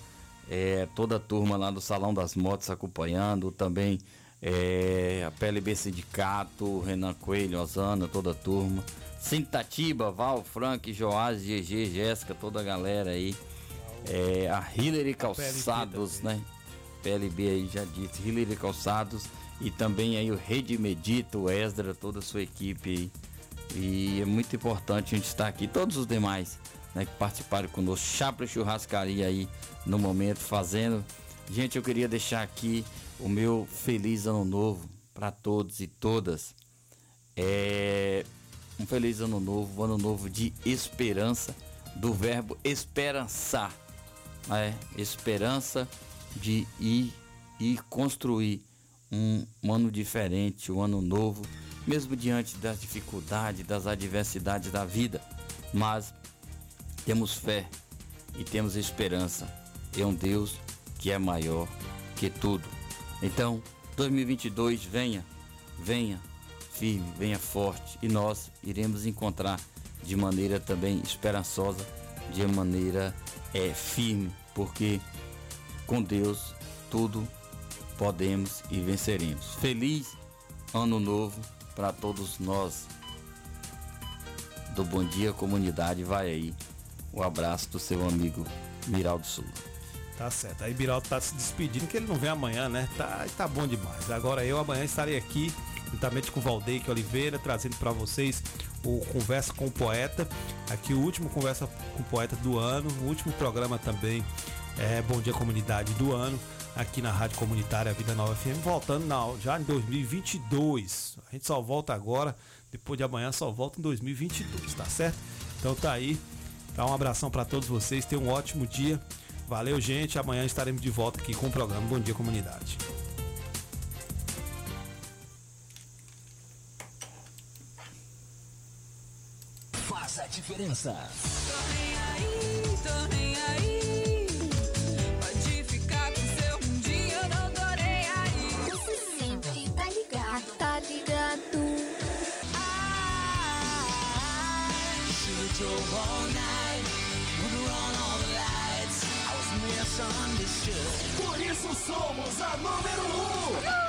é, toda a turma lá do Salão das Motos acompanhando, também é, a PLB Sindicato, o Renan Coelho, Osana, toda a turma. Sintatiba, Val, Frank, Joás, GG, Jéssica, toda a galera aí. É, a Hillary Calçados, né? PLB aí já disse, Hillary Calçados e também aí o Rede Medita, o Esdra, toda a sua equipe aí. E é muito importante a gente estar aqui, todos os demais né, que participaram conosco, Chapra Churrascaria aí no momento fazendo. Gente, eu queria deixar aqui o meu feliz ano novo para todos e todas. É um feliz ano novo, um ano novo de esperança, do verbo esperançar. É, esperança de ir e construir um, ano diferente, um ano novo, mesmo diante das dificuldades, das adversidades da vida. Mas temos fé e temos esperança em um Deus que é maior que tudo. Então, 2022 venha, venha firme, venha forte e nós iremos encontrar de maneira também esperançosa, de maneira é, firme, porque com Deus tudo podemos e venceremos. Feliz ano novo para todos nós do Bom Dia Comunidade. Vai aí o abraço do seu amigo Miraldo Sul. Tá certo. Aí Biraldo tá se despedindo, que ele não vem amanhã, né? Tá, tá bom demais. Agora eu amanhã estarei aqui, juntamente com o Valdeque Oliveira, trazendo para vocês o Conversa com o Poeta. Aqui o último Conversa com o Poeta do ano, o último programa também é Bom Dia Comunidade do ano, aqui na Rádio Comunitária Vida Nova FM, voltando na, já em 2022. A gente só volta agora, depois de amanhã só volta em 2022, tá certo? Então tá aí. Dá um abração para todos vocês, tenham um ótimo dia. Valeu, gente. Amanhã estaremos de volta aqui com o programa Bom Dia Comunidade. Faça a diferença. Tô nem aí, tô nem Your all night, run all the lights. I was misunderstood. Por isso somos a número 1.